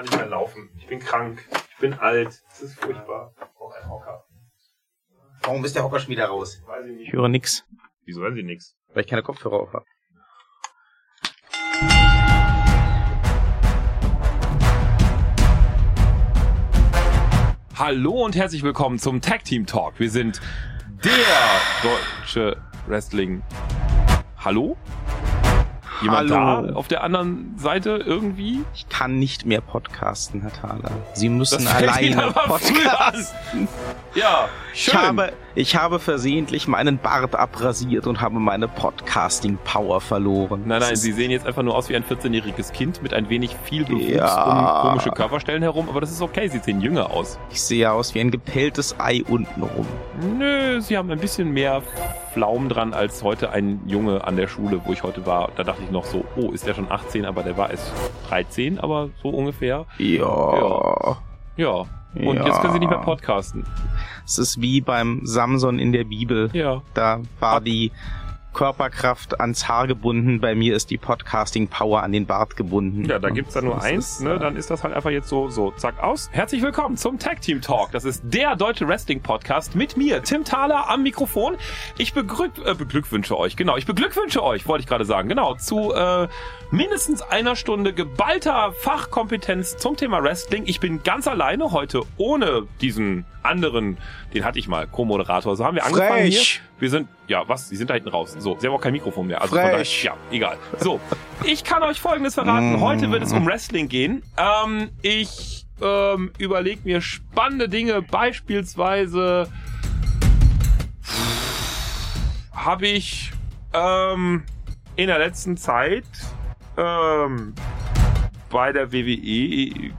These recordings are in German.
kann nicht mehr laufen. Ich bin krank. Ich bin alt. Das ist furchtbar. Ich brauche einen Hocker. Warum ist der Hocker schon wieder raus? Weiß ich Ich nicht. höre nix, Wieso weiß ich nichts? weil ich keine Kopfhörer auf habe. Hallo und herzlich willkommen zum Tag Team Talk. Wir sind der deutsche Wrestling. Hallo? Jemand Hallo. da auf der anderen Seite irgendwie? Ich kann nicht mehr podcasten, Herr Thaler. Sie müssen Das alleine podcasten. Ja, Ich schön. habe, ich habe versehentlich meinen Bart abrasiert und habe meine Podcasting-Power verloren. Nein, nein, Sie sehen jetzt einfach nur aus wie ein 14-jähriges Kind mit ein wenig viel Bewuchs Ja. um komische Körperstellen herum, aber das ist okay, Sie sehen jünger aus. Ich sehe aus wie ein gepelltes Ei untenrum. Nö, Sie haben ein bisschen mehr Pflaumen dran als heute ein Junge an der Schule, wo ich heute war. Da dachte ich noch so, oh, ist der schon 18, aber der war erst 13, aber so ungefähr. Ja. Ja. Und Ja. jetzt können Sie nicht mehr podcasten. Es ist wie beim Samson in der Bibel. Ja. Da war die Körperkraft ans Haar gebunden. Bei mir ist die Podcasting-Power an den Bart gebunden. Ja, da gibt's da nur Das eins, ist, ne? äh, Dann ist das halt einfach jetzt so, so, zack, aus. Herzlich willkommen zum Tag Team Talk. Das ist der deutsche Wrestling Podcast mit mir, Tim Thaler am Mikrofon. Ich begrück, äh, beglückwünsche euch, genau, ich beglückwünsche euch, wollte ich gerade sagen, genau, zu äh, mindestens einer Stunde geballter Fachkompetenz zum Thema Wrestling. Ich bin ganz alleine heute ohne diesen anderen, den hatte ich mal, Co-Moderator. So haben wir angefangen hier. Frech. Wir sind, ja, was? Sie sind da hinten raus. So, Sie haben auch kein Mikrofon mehr. Also von Frech. daher, ja, egal. So, ich kann euch Folgendes verraten. Mm. Heute wird es um Wrestling gehen. Ähm, ich ähm, überlege mir spannende Dinge. Beispielsweise habe ich ähm, in der letzten Zeit ähm, bei der WWE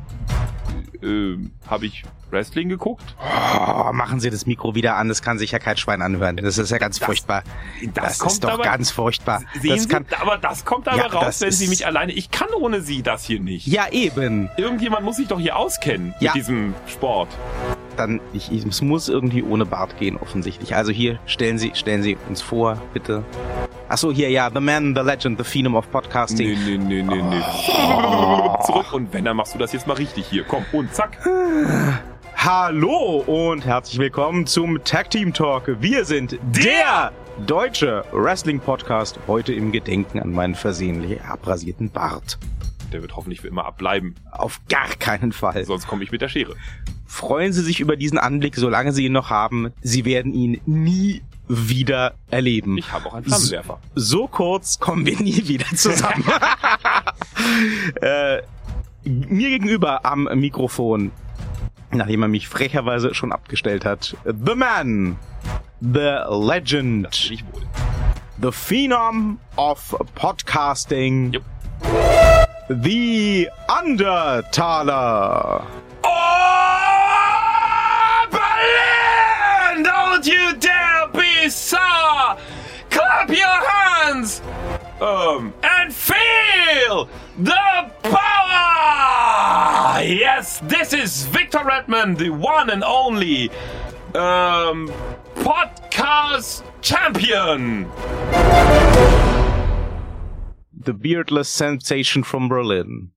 äh, habe ich Wrestling geguckt. Oh, machen Sie das Mikro wieder an, das kann sich ja kein Schwein anhören. Das ist ja ganz Das- furchtbar. Das, Das, ist doch aber, ganz furchtbar. Sehen das Sie, kann, aber das kommt aber Ja, raus, wenn Sie mich alleine. Ich kann ohne Sie das hier nicht. ja, eben. Irgendjemand muss sich doch hier auskennen Ja. mit diesem Sport. Dann, ich, ich, es muss irgendwie ohne Bart gehen, offensichtlich. Also hier, stellen Sie, stellen Sie uns vor, bitte. Ach so, hier, ja, The Man, The Legend, The Phenom of Podcasting. Nee, nee, nee, nee, nee. Zurück und wenn, dann machst du das jetzt mal richtig hier. Komm, und zack. Hallo und herzlich willkommen zum Tag Team Talk. Wir sind der deutsche Wrestling Podcast. Heute im Gedenken an meinen versehentlich abrasierten Bart. Der wird hoffentlich für immer abbleiben. Auf gar keinen Fall. Sonst komme ich mit der Schere. Freuen Sie sich über diesen Anblick, solange Sie ihn noch haben. Sie werden ihn nie wieder erleben. Ich habe auch einen Flammenwerfer. so kurz kommen wir nie wieder zusammen. äh, mir gegenüber am Mikrofon, nachdem er mich frecherweise schon abgestellt hat, The Man, The Legend, wohl. The Phenom of Podcasting, Jupp. The Undertaler. Oh, Berlin! Don't you dare be sour! Clap your hands! Um, and feel the power! Yes, this is Victor Redmond, the one and only um, podcast champion! The Beardless Sensation from Berlin.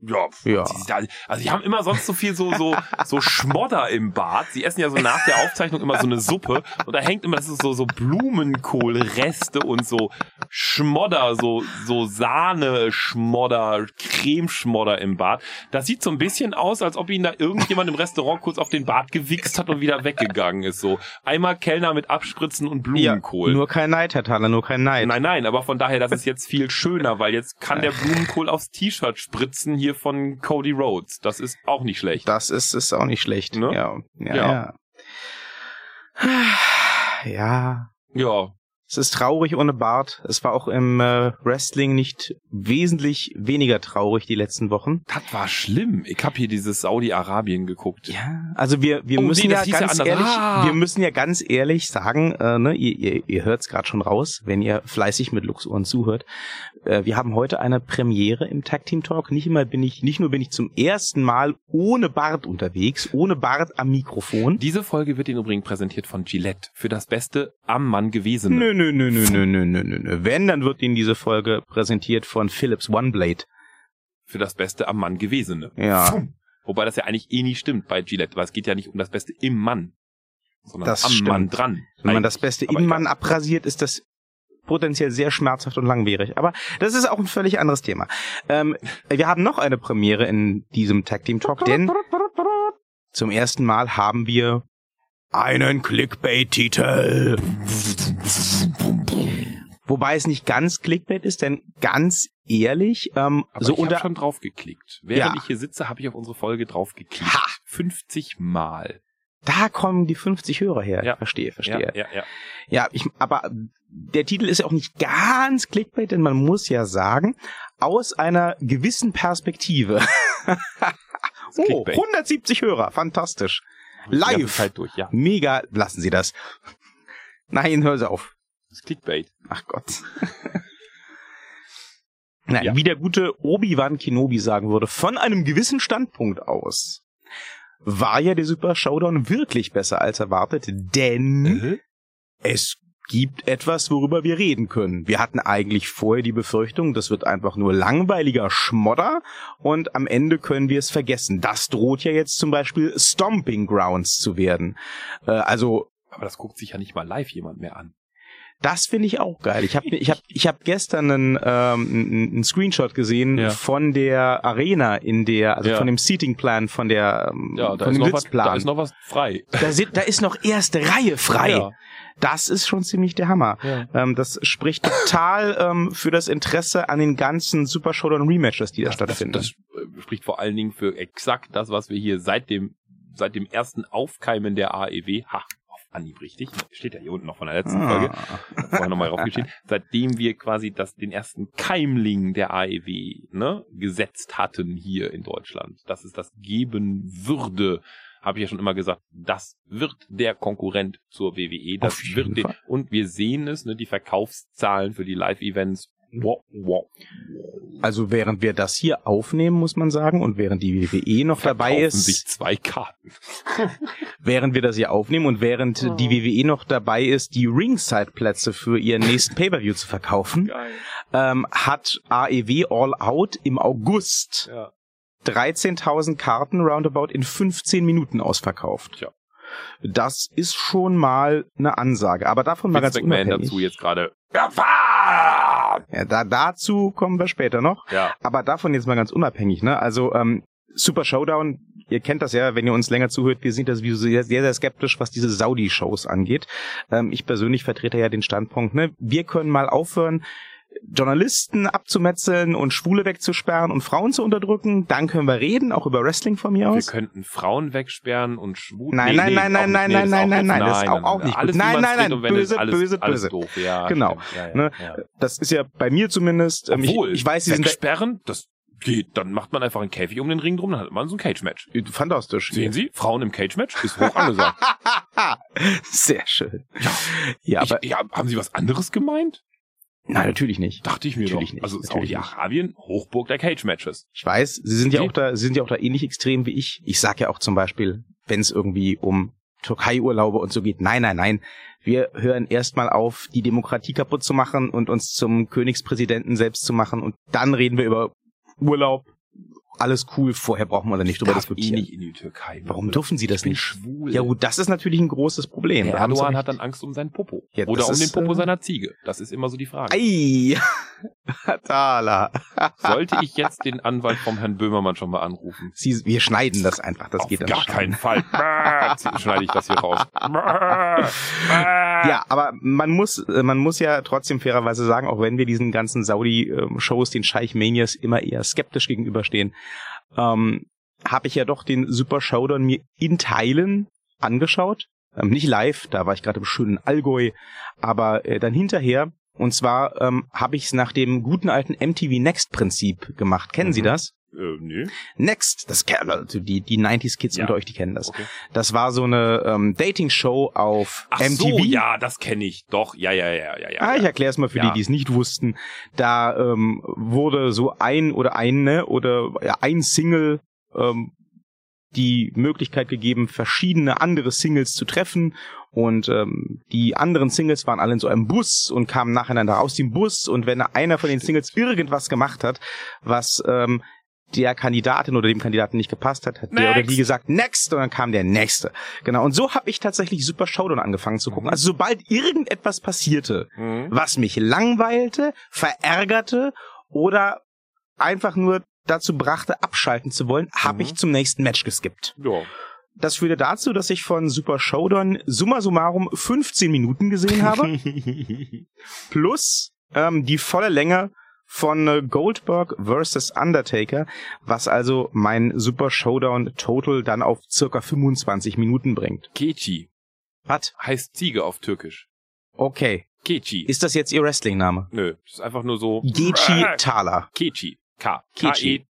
Ja, Ja. Sie, also die haben immer sonst so viel so so so Schmodder im Bad. Sie essen ja so nach der Aufzeichnung immer so eine Suppe und da hängt immer das ist so so Blumenkohlreste und so Schmodder, so so Sahne Schmodder, Cremeschmodder im Bad. Das sieht so ein bisschen aus, als ob ihnen da irgendjemand im Restaurant kurz auf den Bart gewichst hat und wieder weggegangen ist so. Einmal Kellner mit Abspritzen und Blumenkohl. Ja, nur kein Neid, Herr Thaler, nur kein Neid. Nein, nein, aber von daher, das ist jetzt viel schöner, weil jetzt kann der Blumenkohl aufs T-Shirt spritzen hier von Cody Rhodes. Das ist auch nicht schlecht. Das ist, ist auch nicht schlecht. Ne? Ja. Ja. Ja. Ja. ja. Ja, Es ist traurig ohne Bart. Es war auch im äh, Wrestling nicht wesentlich weniger traurig die letzten Wochen. das war schlimm. Ich habe hier dieses Saudi-Arabien geguckt. Ja, also wir wir Oh, müssen nee, ja ja ganz anders. ehrlich, Ah. wir müssen ja ganz ehrlich sagen, äh, ne, ihr, ihr, ihr hört es gerade schon raus, wenn ihr fleißig mit Luxohren zuhört. Äh, wir haben heute eine Premiere im Tag Team Talk. Nicht immer bin ich, nicht nur bin ich zum ersten Mal ohne Bart unterwegs, ohne Bart am Mikrofon. Diese Folge wird Ihnen übrigens präsentiert von Gillette für das Beste am Mann gewesene. Nö, nö, nö, nö, nö, nö, nö, nö, nö. Wenn, dann wird Ihnen diese Folge präsentiert von Philips OneBlade. für das Beste am Mann Gewesene. Ja. Wobei das ja eigentlich eh nicht stimmt bei Gillette, weil es geht ja nicht um das Beste im Mann, sondern Das am stimmt. Mann dran. Wenn man das Beste Aber im Mann abrasiert, ist das potenziell sehr schmerzhaft und langwierig. Aber das ist auch ein völlig anderes Thema. Ähm, wir haben noch eine Premiere in diesem Tag Team Talk, denn zum ersten Mal haben wir einen Clickbait-Titel. Wobei es nicht ganz Clickbait ist, denn ganz ehrlich, ähm, Aber so ich habe unter schon drauf geklickt. Während Ja. ich hier sitze, habe ich auf unsere Folge drauf geklickt. Ha! 50 Mal. da kommen die 50 Hörer her. Ja. Verstehe, verstehe. Ja, ja, ja. Ja, ich, aber der Titel ist ja auch nicht ganz Clickbait, denn man muss ja sagen, aus einer gewissen Perspektive. oh, Clickbait. 170 Hörer, fantastisch. Live. Zeit durch, ja. Mega, lassen Sie das. Nein, hör sie auf. Das Clickbait. Ach Gott. Nein, Ja. wie der gute Obi-Wan Kenobi sagen würde, von einem gewissen Standpunkt aus war ja der Super Showdown wirklich besser als erwartet, denn Mhm. es gibt etwas, worüber wir reden können. Wir hatten eigentlich vorher die Befürchtung, das wird einfach nur langweiliger Schmodder und am Ende können wir es vergessen. Das droht ja jetzt zum Beispiel Stomping Grounds zu werden. Äh, also Aber das guckt sich ja nicht mal live jemand mehr an. Das finde ich auch geil. Ich habe ich hab, ich hab gestern einen, ähm, einen Screenshot gesehen Ja. von der Arena in der, also Ja. von dem Seating Plan, von der, ähm, Ja, da von ist, dem noch was, Sitzplan. da ist noch was frei. da, sind, da ist noch erste Reihe frei. Ja. Das ist schon ziemlich der Hammer. Ähm, das spricht total ähm, für das Interesse an den ganzen Super Showdown Rematches, die da stattfinden. Das, das äh, spricht vor allen Dingen für exakt das, was wir hier seit dem, seit dem ersten Aufkeimen der AEW, ha, Anhieb richtig, steht ja hier unten noch von der letzten Folge, ah. vorher nochmal draufgeschrieben, seitdem wir quasi das, den ersten Keimling der AEW, ne, gesetzt hatten hier in Deutschland, dass es das geben würde, habe ich ja schon immer gesagt, das wird der Konkurrent zur WWE, das wird den, und wir sehen es, ne, die Verkaufszahlen für die Live-Events, Also während wir das hier aufnehmen, muss man sagen, und während die WWE noch dabei verkaufen ist, sich zwei Karten. während wir das hier aufnehmen und während Oh. die WWE noch dabei ist, die Ringside-Plätze für ihren nächsten Pay-Per-View zu verkaufen, ähm, hat AEW All Out im August Ja. 13.000 Karten roundabout in 15 Minuten ausverkauft. Tja. Das ist schon mal eine Ansage. Aber davon mal ganz Vince McMahon unabhängig. dazu jetzt gerade. Ja, Ja, da, dazu kommen wir später noch. ja. Aber davon jetzt mal ganz unabhängig, ne? Also ähm, Super Showdown, ihr kennt das ja, wenn ihr uns länger zuhört, wir sind das wie sehr, sehr, sehr skeptisch, was diese Saudi-Shows angeht. Ähm, ich persönlich vertrete ja den Standpunkt, ne? Wir können mal aufhören, Journalisten abzumetzeln und Schwule wegzusperren und Frauen zu unterdrücken. Dann können wir reden, auch über Wrestling von mir Wir aus. könnten Frauen wegsperren und schwul. Nein, nein, nein, nein, nein, nein, nein, nein, nein, das ist auch- auch nicht gut. Alles, wie Nein, nein, nein, böse, böse, böse. Doof. Ja, Genau. Ja, ja, Ne? ja. Das ist ja bei mir zumindest. Ähm, Obwohl, ich, ich weiß, sie sind wegsperren, das geht. Dann macht man einfach einen Käfig um den Ring drum, dann hat man so ein Cage-Match. fantastisch. Sehen Sie, Frauen im Cage-Match ist hoch angesagt. Sehr schön. Ja. Ja, aber ich, ja, haben Sie was anderes gemeint? Nein, natürlich nicht. Dachte ich mir Natürlich doch. nicht, Also Saudi-Arabien, Hochburg der Cage-Matches. Ich weiß, sie sind ja Okay. auch da, sie sind ja auch da ähnlich extrem wie ich. Ich sag ja auch zum Beispiel, wenn es irgendwie um Türkei-Urlaube und so geht, nein, nein, nein. Wir hören erstmal auf, die Demokratie kaputt zu machen und uns zum Königspräsidenten selbst zu machen und dann reden wir über Urlaub. Alles cool, vorher brauchen wir da nicht drüber eh diskutieren. nicht in die Türkei. Warum dürfen sie das nicht? schwul. Ja gut, das ist natürlich ein großes Problem. Der Erdogan hat dann Angst um seinen Popo. Ja, Oder um den ist, Popo äh, seiner Ziege. Das ist immer so die Frage. Ei! Fatala. Sollte ich jetzt den Anwalt vom Herrn Böhmermann schon mal anrufen? Sie, wir schneiden das einfach, das Auf geht dann gar schon. keinen Fall. Schneide ich das hier raus. Ja, aber man muss, äh, man muss ja trotzdem fairerweise sagen, auch wenn wir diesen ganzen Saudi-Shows, den Scheich Manias immer eher skeptisch gegenüberstehen, ähm, habe ich ja doch den Super Showdown mir in Teilen angeschaut. Ähm, nicht live, da war ich gerade im schönen Allgäu, aber äh, dann hinterher. Und zwar ähm, habe ich es nach dem guten alten MTV Next Prinzip gemacht. Kennen Sie Mhm. das? Äh, nö. Next, das kennen also die die 90s Kids Ja. unter euch, die kennen das. Okay. Das war so eine ähm, Dating Show auf Ach MTV. so, ja, das kenne ich. Doch, ja, ja, ja, ja, ja. Ah, ich erkläre es mal für Ja. die, die es nicht wussten. Da ähm, wurde so ein oder eine oder ja, ein Single ähm, die Möglichkeit gegeben, verschiedene andere Singles zu treffen. Und ähm, die anderen Singles waren alle in so einem Bus und kamen nacheinander aus dem Bus. Und wenn einer von den Singles irgendwas gemacht hat, was ähm, der Kandidatin oder dem Kandidaten nicht gepasst hat, hat der oder die gesagt, next, und dann kam der nächste. Genau, und so habe ich tatsächlich Super Showdown angefangen zu gucken. Mhm. Also sobald irgendetwas passierte, Mhm. was mich langweilte, verärgerte oder einfach nur dazu brachte, abschalten zu wollen, habe Mhm. ich zum nächsten Match geskippt. Ja. Das führte dazu, dass ich von Super Showdown summa summarum 15 Minuten gesehen habe, plus ähm, die volle Länge von äh, Goldberg vs. Undertaker, was also mein Super Showdown Total dann auf circa 25 Minuten bringt. Kechi Was? heißt Ziege auf Türkisch. Okay. Kechi. Ist das jetzt Ihr Wrestling-Name? Nö, das ist einfach nur so. Gechi Thaler. Kechi. K. Kechi. K-E.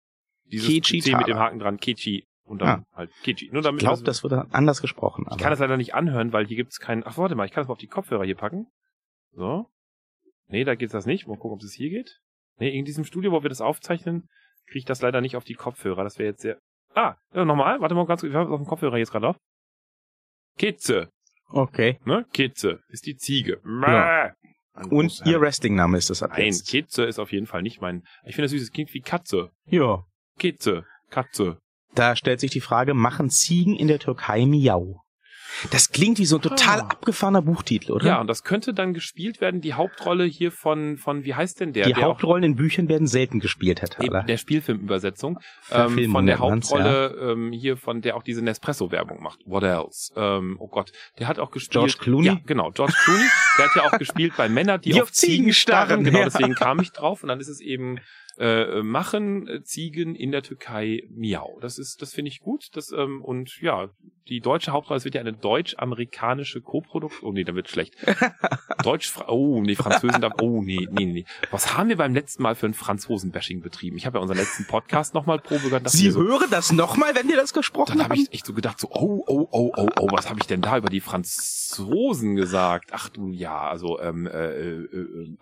Dieses Kechi C mit dem. Haken dran. Kechi. Und dann halt Kechi. Nur Ich damit glaube, das wurde anders gesprochen. Ich kann das leider nicht anhören, weil hier gibt's keinen. Ach, warte mal, ich kann das mal auf die Kopfhörer hier packen. So. Nee, da geht's das nicht. Mal gucken, ob es hier geht. Nee, in diesem Studio, wo wir das aufzeichnen, kriege ich das leider nicht auf die Kopfhörer. Das wäre jetzt sehr. Ah, ja, nochmal. Warte mal ganz kurz. Wir haben es auf dem Kopfhörer jetzt gerade auf. Kitze, Okay. ne? Kitze ist die Ziege. Ja. Ein Und Ihr Wrestling-Name ist das ab Nein, jetzt? Kitze ist auf jeden Fall nicht mein. Ich finde das süß. Es klingt wie Katze. Ja. Kitze. Katze. Da stellt sich die Frage, machen Ziegen in der Türkei Miau? Das klingt wie so ein total Ah. abgefahrener Buchtitel, oder? Ja, und das könnte dann gespielt werden. Die Hauptrolle hier von, von wie heißt denn der? die der Hauptrollen in Büchern werden selten gespielt, Herr Thaler. der Spielfilmübersetzung ähm, von der Hauptrolle ähm, hier von der auch diese Nespresso-Werbung macht. What else? Ähm, oh Gott, der hat auch gespielt. George Clooney? Ja, genau, George Clooney. der hat ja auch gespielt bei Männer, die, Die auf auf Ziegen starren, Genau, ja. deswegen kam ich drauf. Und dann ist es eben äh, machen äh, Ziegen in der Türkei Miau. Das ist, das finde ich gut. Das ähm, und ja, die deutsche Hauptrolle, es wird ja eine deutsch-amerikanische Koproduktion. Oh nee, da wird schlecht. Deutsch, oh nee, Französen, da, oh nee, nee, nee. Was haben wir beim letzten Mal für ein Franzosen-Bashing betrieben? Ich habe ja unseren letzten Podcast nochmal Probe gehört. Sie so, hören das nochmal, wenn wir das gesprochen dann habe haben? ich echt so gedacht, so, oh, oh, oh, oh, oh, was habe ich denn da über die Franzosen gesagt? Ach du, ja, also, ähm, äh, äh, äh,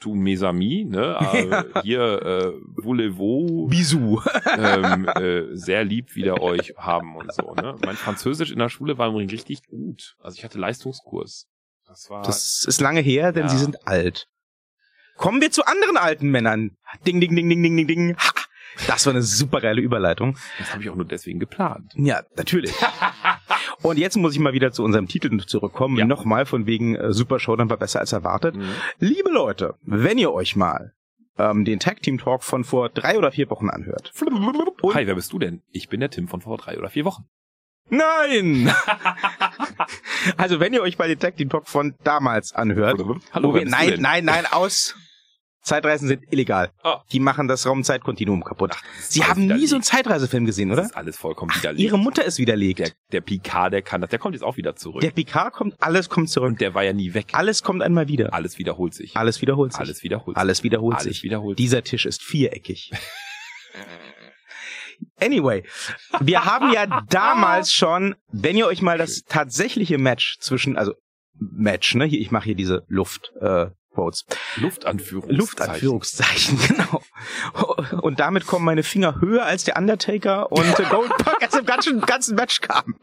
tu mes amis, ne? Ah, Hier, äh, voulez-vous, Bisou. ähm, äh, sehr lieb wieder euch haben und so, ne? Mein Französisch in der Schule war übrigens richtig gut. Also ich hatte Leistungskurs. Das war, Das ist lange her, denn Ja. Sie sind alt. Kommen wir zu anderen alten Männern. Ding, ding, ding, ding, ding, ding, ding. Ha! Das war eine super geile Überleitung. das habe ich auch nur deswegen geplant. Ja, natürlich. Und jetzt muss ich mal wieder zu unserem Titel zurückkommen. Ja. Nochmal von wegen äh, Super Showdown war besser als erwartet. Mhm. Liebe Leute, wenn ihr euch mal ähm, den Tag Team Talk von vor drei oder vier Wochen anhört. Und- Hi, wer bist du denn? Ich bin der Tim von vor drei oder vier Wochen. Nein! also wenn ihr euch mal den Tag Team Talk von damals anhört. Hallo, wo wir, nein, nein, nein, aus. Zeitreisen sind illegal. Ah. Die machen das Raumzeitkontinuum kaputt. das ist Sie haben nie so einen Zeitreisefilm gesehen, Das oder? ist alles vollkommen Ach, widerlegt. ihre Mutter ist widerlegt. der, der Picard, der kann das. Der kommt jetzt auch wieder zurück. Der Picard kommt, alles kommt zurück. und der war ja nie weg. Alles kommt einmal wieder. Alles wiederholt sich. Alles wiederholt sich. Alles wiederholt sich. Alles wiederholt Alles sich. wiederholt sich. Dieser Tisch ist viereckig. Anyway, wir haben ja damals schon, wenn ihr euch mal das tatsächliche Match zwischen, also Match, ne? Hier, ich mache hier diese Luft, äh, Quotes. Luftanführungszeichen. Luftanführungszeichen, genau. Und damit kommen meine Finger höher als der Undertaker und Goldberg als im ganzen, ganzen Match kam.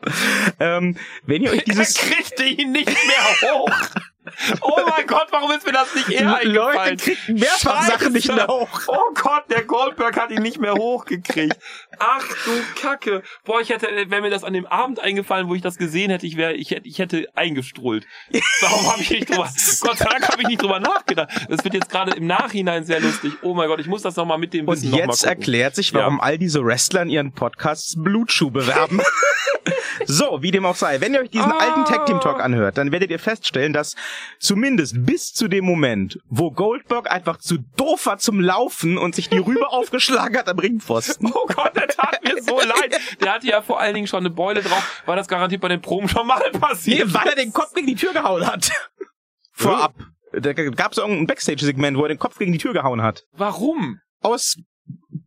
Ähm, wenn ihr euch dieses Er kriegte ihn nicht mehr hoch. Oh mein Gott, warum ist mir das nicht eher eingefallen? Leute kriegen mehrfach Scheiße. Sachen nicht mehr hoch. Oh Gott, der Goldberg hat ihn nicht mehr hochgekriegt. Ach du Kacke. Boah, ich hätte, wäre mir das an dem Abend eingefallen, wo ich das gesehen hätte, ich wäre, ich hätte, ich hätte eingestrullt. Warum habe ich nicht drüber, Gott sei Dank habe ich nicht drüber nachgedacht. Das wird jetzt gerade im Nachhinein sehr lustig. Oh mein Gott, ich muss das nochmal mit dem Und Wissen mal jetzt erklärt sich, Ja. warum all diese Wrestler in ihren Podcasts Blutschuh bewerben. so, wie dem auch sei. Wenn ihr euch diesen Ah. alten Tag Team Talk anhört, dann werdet ihr feststellen, dass zumindest bis zu dem Moment, wo Goldberg einfach zu doof war zum Laufen und sich die Rübe aufgeschlagen hat am Ringpfosten. Oh Gott, der tat mir so leid. Der hatte ja vor allen Dingen schon eine Beule drauf. War das garantiert bei den Proben schon mal Nee, passiert? weil er den Kopf gegen die Tür gehauen hat. Vorab. Da gab es irgendein Backstage-Segment, wo er den Kopf gegen die Tür gehauen hat. Warum? Aus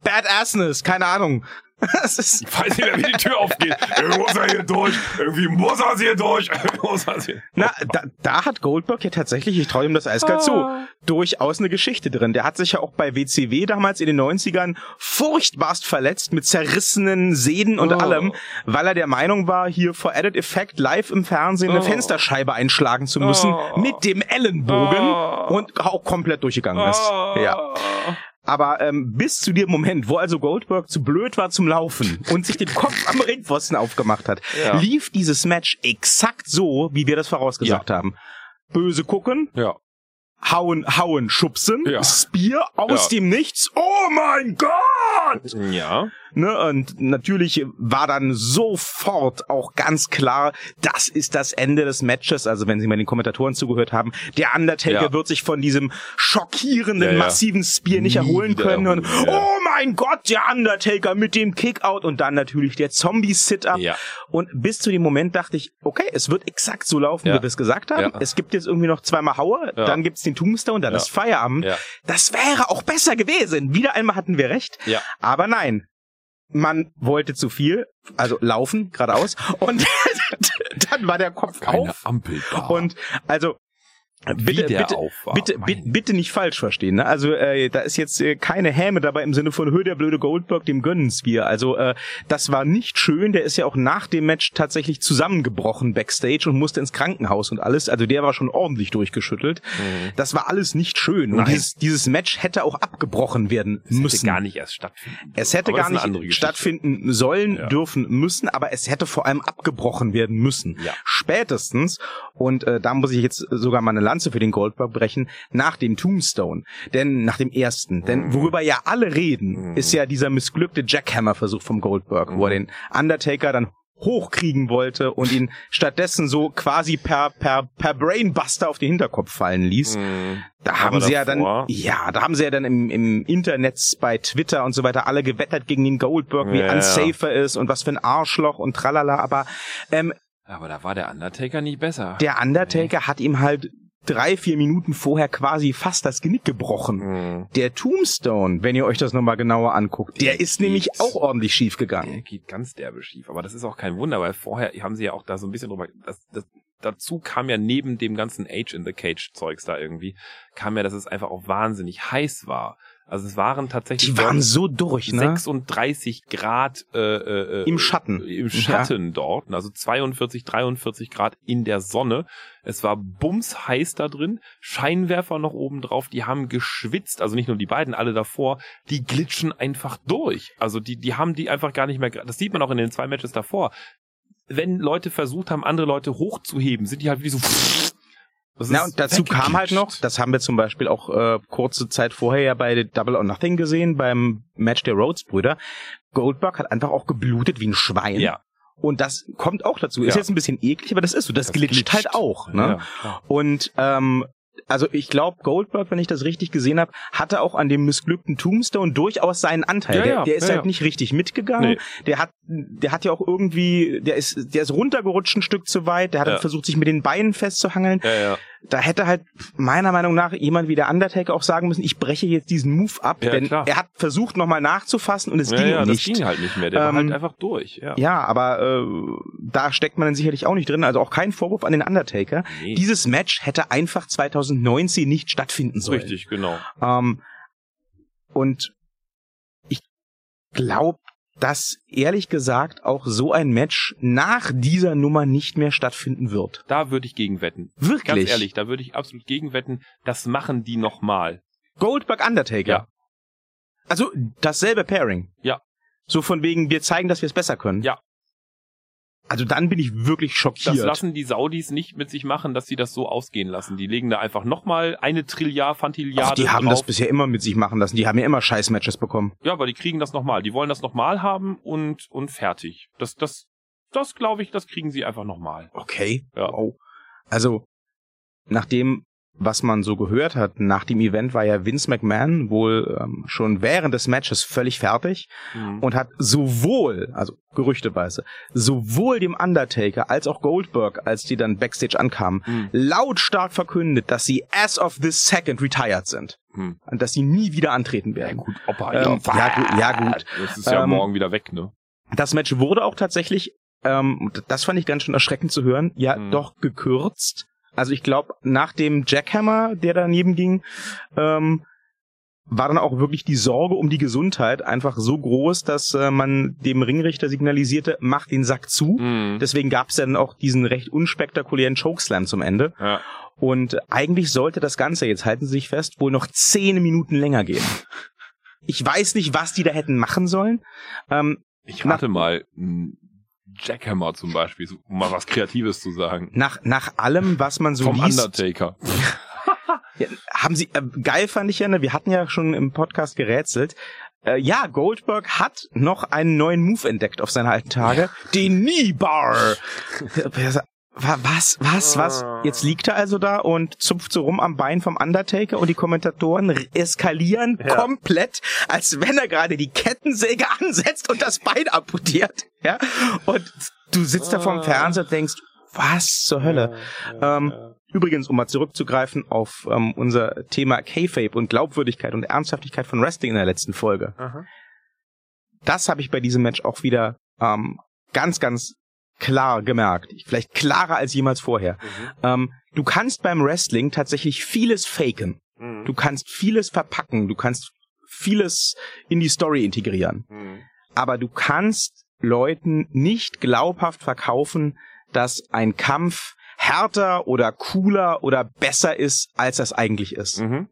Badassness, keine Ahnung. Ich weiß nicht mehr, wie die Tür aufgeht. Irgendwie muss er hier durch. Irgendwie muss er hier durch. Irgendwie muss er hier. na, da, da hat Goldberg ja tatsächlich, ich traue ihm das eiskalt zu, durchaus eine Geschichte drin. Der hat sich ja auch bei WCW damals in den 90ern furchtbarst verletzt mit zerrissenen Sehnen und Oh. allem, weil er der Meinung war, hier vor Added Effect live im Fernsehen eine Oh. Fensterscheibe einschlagen zu müssen Oh. mit dem Ellenbogen Oh. und auch komplett durchgegangen ist. Ja. Aber ähm, bis zu dem Moment, wo also Goldberg zu blöd war zum Laufen und sich den Kopf am Ringpfosten aufgemacht hat, Ja. lief dieses Match exakt so, wie wir das vorausgesagt haben. Böse gucken, Ja. hauen, hauen, schubsen, Ja. Spear aus Ja. dem Nichts. Oh mein Gott! Ja. Ne, und natürlich war dann sofort auch ganz klar, das ist das Ende des Matches. Also wenn Sie mal den Kommentatoren zugehört haben, der Undertaker Ja. wird sich von diesem schockierenden, Ja, massiven Spear nicht erholen können. Und oh mein Gott, der Undertaker mit dem Kickout und dann natürlich der Zombie-Sit-Up. Ja. Und bis zu dem Moment dachte ich, okay, es wird exakt so laufen, wie wir es gesagt haben. Ja. Es gibt jetzt irgendwie noch zweimal Hauer, dann gibt's den Tombstone, dann ist Feierabend. Ja. Das wäre auch besser gewesen. Wieder einmal hatten wir recht. Ja. Aber nein, man wollte zu viel, also laufen geradeaus und dann war der Kopf Keine auf Ampelbar. und also bitte bitte bitte, bitte bitte nicht falsch verstehen, ne? Also äh, da ist jetzt äh, keine Häme dabei im Sinne von Hö der blöde Goldberg, dem gönnen's wir. Also äh, das war nicht schön, der ist ja auch nach dem Match tatsächlich zusammengebrochen backstage und musste ins Krankenhaus und alles, also der war schon ordentlich durchgeschüttelt. Mhm. Das war alles nicht schön und Nein. dieses dieses Match hätte auch abgebrochen werden hätte müssen. gar nicht erst stattfinden. Es hätte Aber gar nicht stattfinden sollen, Ja. dürfen, müssen, aber es hätte vor allem abgebrochen werden müssen. Ja. Spätestens, und äh, da muss ich jetzt sogar mal eine Lanze für den Goldberg brechen, nach dem Tombstone, denn nach dem ersten, denn Mhm. worüber ja alle reden, Mhm. ist ja dieser missglückte Jackhammer-Versuch vom Goldberg, wo er den Undertaker dann hochkriegen wollte und ihn stattdessen so quasi per, per, per Brainbuster auf den Hinterkopf fallen ließ. Mhm. Da Aber haben sie ja davor- dann, ja, da haben sie ja dann im, im Internet, bei Twitter und so weiter alle gewettert gegen den Goldberg, wie Ja, ja. unsafe er ist und was für ein Arschloch und tralala. Aber ähm, Aber da war der Undertaker nicht besser. der Undertaker hat ihm halt drei, vier Minuten vorher quasi fast das Genick gebrochen. Mhm. Der Tombstone, wenn ihr euch das nochmal genauer anguckt, der, Der ist nämlich geht- auch ordentlich schief Der gegangen. geht ganz derbe schief. Aber das ist auch kein Wunder, weil vorher haben sie ja auch da so ein bisschen drüber. Das, das, dazu kam ja neben dem ganzen Age in the Cage Zeugs da irgendwie, kam ja, dass es einfach auch wahnsinnig heiß war. Also es waren tatsächlich Die waren so durch, ne? 36 Grad äh, äh, Im Schatten. Im Schatten dort, also 42, 43 Grad in der Sonne. Es war bumsheiß da drin, Scheinwerfer noch oben drauf, die haben geschwitzt, also nicht nur die beiden, alle davor, die glitschen einfach durch. Also die, die haben die einfach gar nicht mehr, das sieht man auch in den zwei Matches davor. Wenn Leute versucht haben, andere Leute hochzuheben, sind die halt wie so, Na, und dazu kam halt noch, das haben wir zum Beispiel auch äh, kurze Zeit vorher ja bei Double or Nothing gesehen, beim Match der Rhodes-Brüder. Goldberg hat einfach auch geblutet wie ein Schwein. ja, Und das kommt auch dazu. Ist Ja. jetzt ein bisschen eklig, aber das ist so. Das, Das glitscht, glitscht. halt auch. Ne? ja. Und ähm, also ich glaube, Goldberg, wenn ich das richtig gesehen habe, hatte auch an dem missglückten Tombstone durchaus seinen Anteil. Ja, der, ja, der ist ja, halt nicht richtig mitgegangen. Nee. Der hat, der hat ja auch irgendwie, der ist, der ist runtergerutscht ein Stück zu weit. Der hat halt versucht, sich mit den Beinen festzuhangeln. Da hätte halt meiner Meinung nach jemand wie der Undertaker auch sagen müssen, ich breche jetzt diesen Move ab, denn klar. er hat versucht nochmal nachzufassen und es ging nicht. das ging halt nicht mehr. Der Ähm, war halt einfach durch. Ja. Aber äh, da steckt man dann sicherlich auch nicht drin. Also auch kein Vorwurf an den Undertaker. Nee. Dieses Match hätte einfach 2019 nicht stattfinden sollen. Richtig, genau. Ähm, und ich glaube, dass ehrlich gesagt auch so ein Match nach dieser Nummer nicht mehr stattfinden wird. Da würde ich gegen wetten. Wirklich. Ganz ehrlich, da würde ich absolut gegen wetten. Das machen die nochmal. Goldberg Undertaker. Ja. Also dasselbe Pairing. Ja. So von wegen, wir zeigen, dass wir es besser können. Ja. Also dann bin ich wirklich schockiert. Das lassen die Saudis nicht mit sich machen, dass sie das so ausgehen lassen. Die legen da einfach nochmal eine Trilliard, Fantilliarde Ach, die haben drauf. das bisher immer mit sich machen lassen. Die haben ja immer Scheiß-Matches bekommen. ja, aber die kriegen das nochmal. Die wollen das nochmal haben und, und fertig. Das, das, das glaube ich, das kriegen sie einfach nochmal. Okay. Ja. Wow. Also, nach dem, was man so gehört hat, nach dem Event war ja Vince McMahon wohl ähm, schon während des Matches völlig fertig Mhm. und hat sowohl, also gerüchteweise, sowohl dem Undertaker als auch Goldberg, als die dann Backstage ankamen, Mhm. lautstark verkündet, dass sie as of this second retired sind. Mhm. Und dass sie nie wieder antreten werden. Gut, Opa, Ähm, ja, gut, ja, gut. Das ist ja Ähm, morgen wieder weg, ne? Das Match wurde auch tatsächlich, ähm, das fand ich ganz schön erschreckend zu hören, ja Mhm. doch gekürzt. Also ich glaube, nach dem Jackhammer, der daneben ging, ähm, war dann auch wirklich die Sorge um die Gesundheit einfach so groß, dass äh, man dem Ringrichter signalisierte, mach den Sack zu. Mhm. Deswegen gab es dann auch diesen recht unspektakulären Chokeslam zum Ende. Ja. Und eigentlich sollte das Ganze, jetzt halten Sie sich fest, wohl noch zehn Minuten länger gehen. Ich weiß nicht, was die da hätten machen sollen. Ähm, ich rate mal, Jackhammer zum Beispiel, um mal was Kreatives zu sagen. Nach, nach allem, was man so Vom liest. Undertaker. ja, haben sie, äh, geil fand ich ja, ne, wir hatten ja schon im Podcast gerätselt. Äh, ja, Goldberg hat noch einen neuen Move entdeckt auf seine alten Tage. Ja. Den Knee Bar. Was, was, was? Jetzt liegt er also da und zupft so rum am Bein vom Undertaker und die Kommentatoren eskalieren ja. komplett, als wenn er gerade die Kettensäge ansetzt und das Bein amputiert. Ja? Und du sitzt da vorm ah. Fernseher und denkst, was zur Hölle? Ja, ähm, übrigens, um mal zurückzugreifen auf ähm, unser Thema K-Fape und Glaubwürdigkeit und Ernsthaftigkeit von Wrestling in der letzten Folge. Aha. Das habe ich bei diesem Match auch wieder ähm, ganz, ganz klar gemerkt. Vielleicht klarer als jemals vorher. Mhm. Ähm, du kannst beim Wrestling tatsächlich vieles faken. Mhm. Du kannst vieles verpacken. Du kannst vieles in die Story integrieren. Mhm. Aber du kannst Leuten nicht glaubhaft verkaufen, dass ein Kampf härter oder cooler oder besser ist, als das eigentlich ist. Mhm.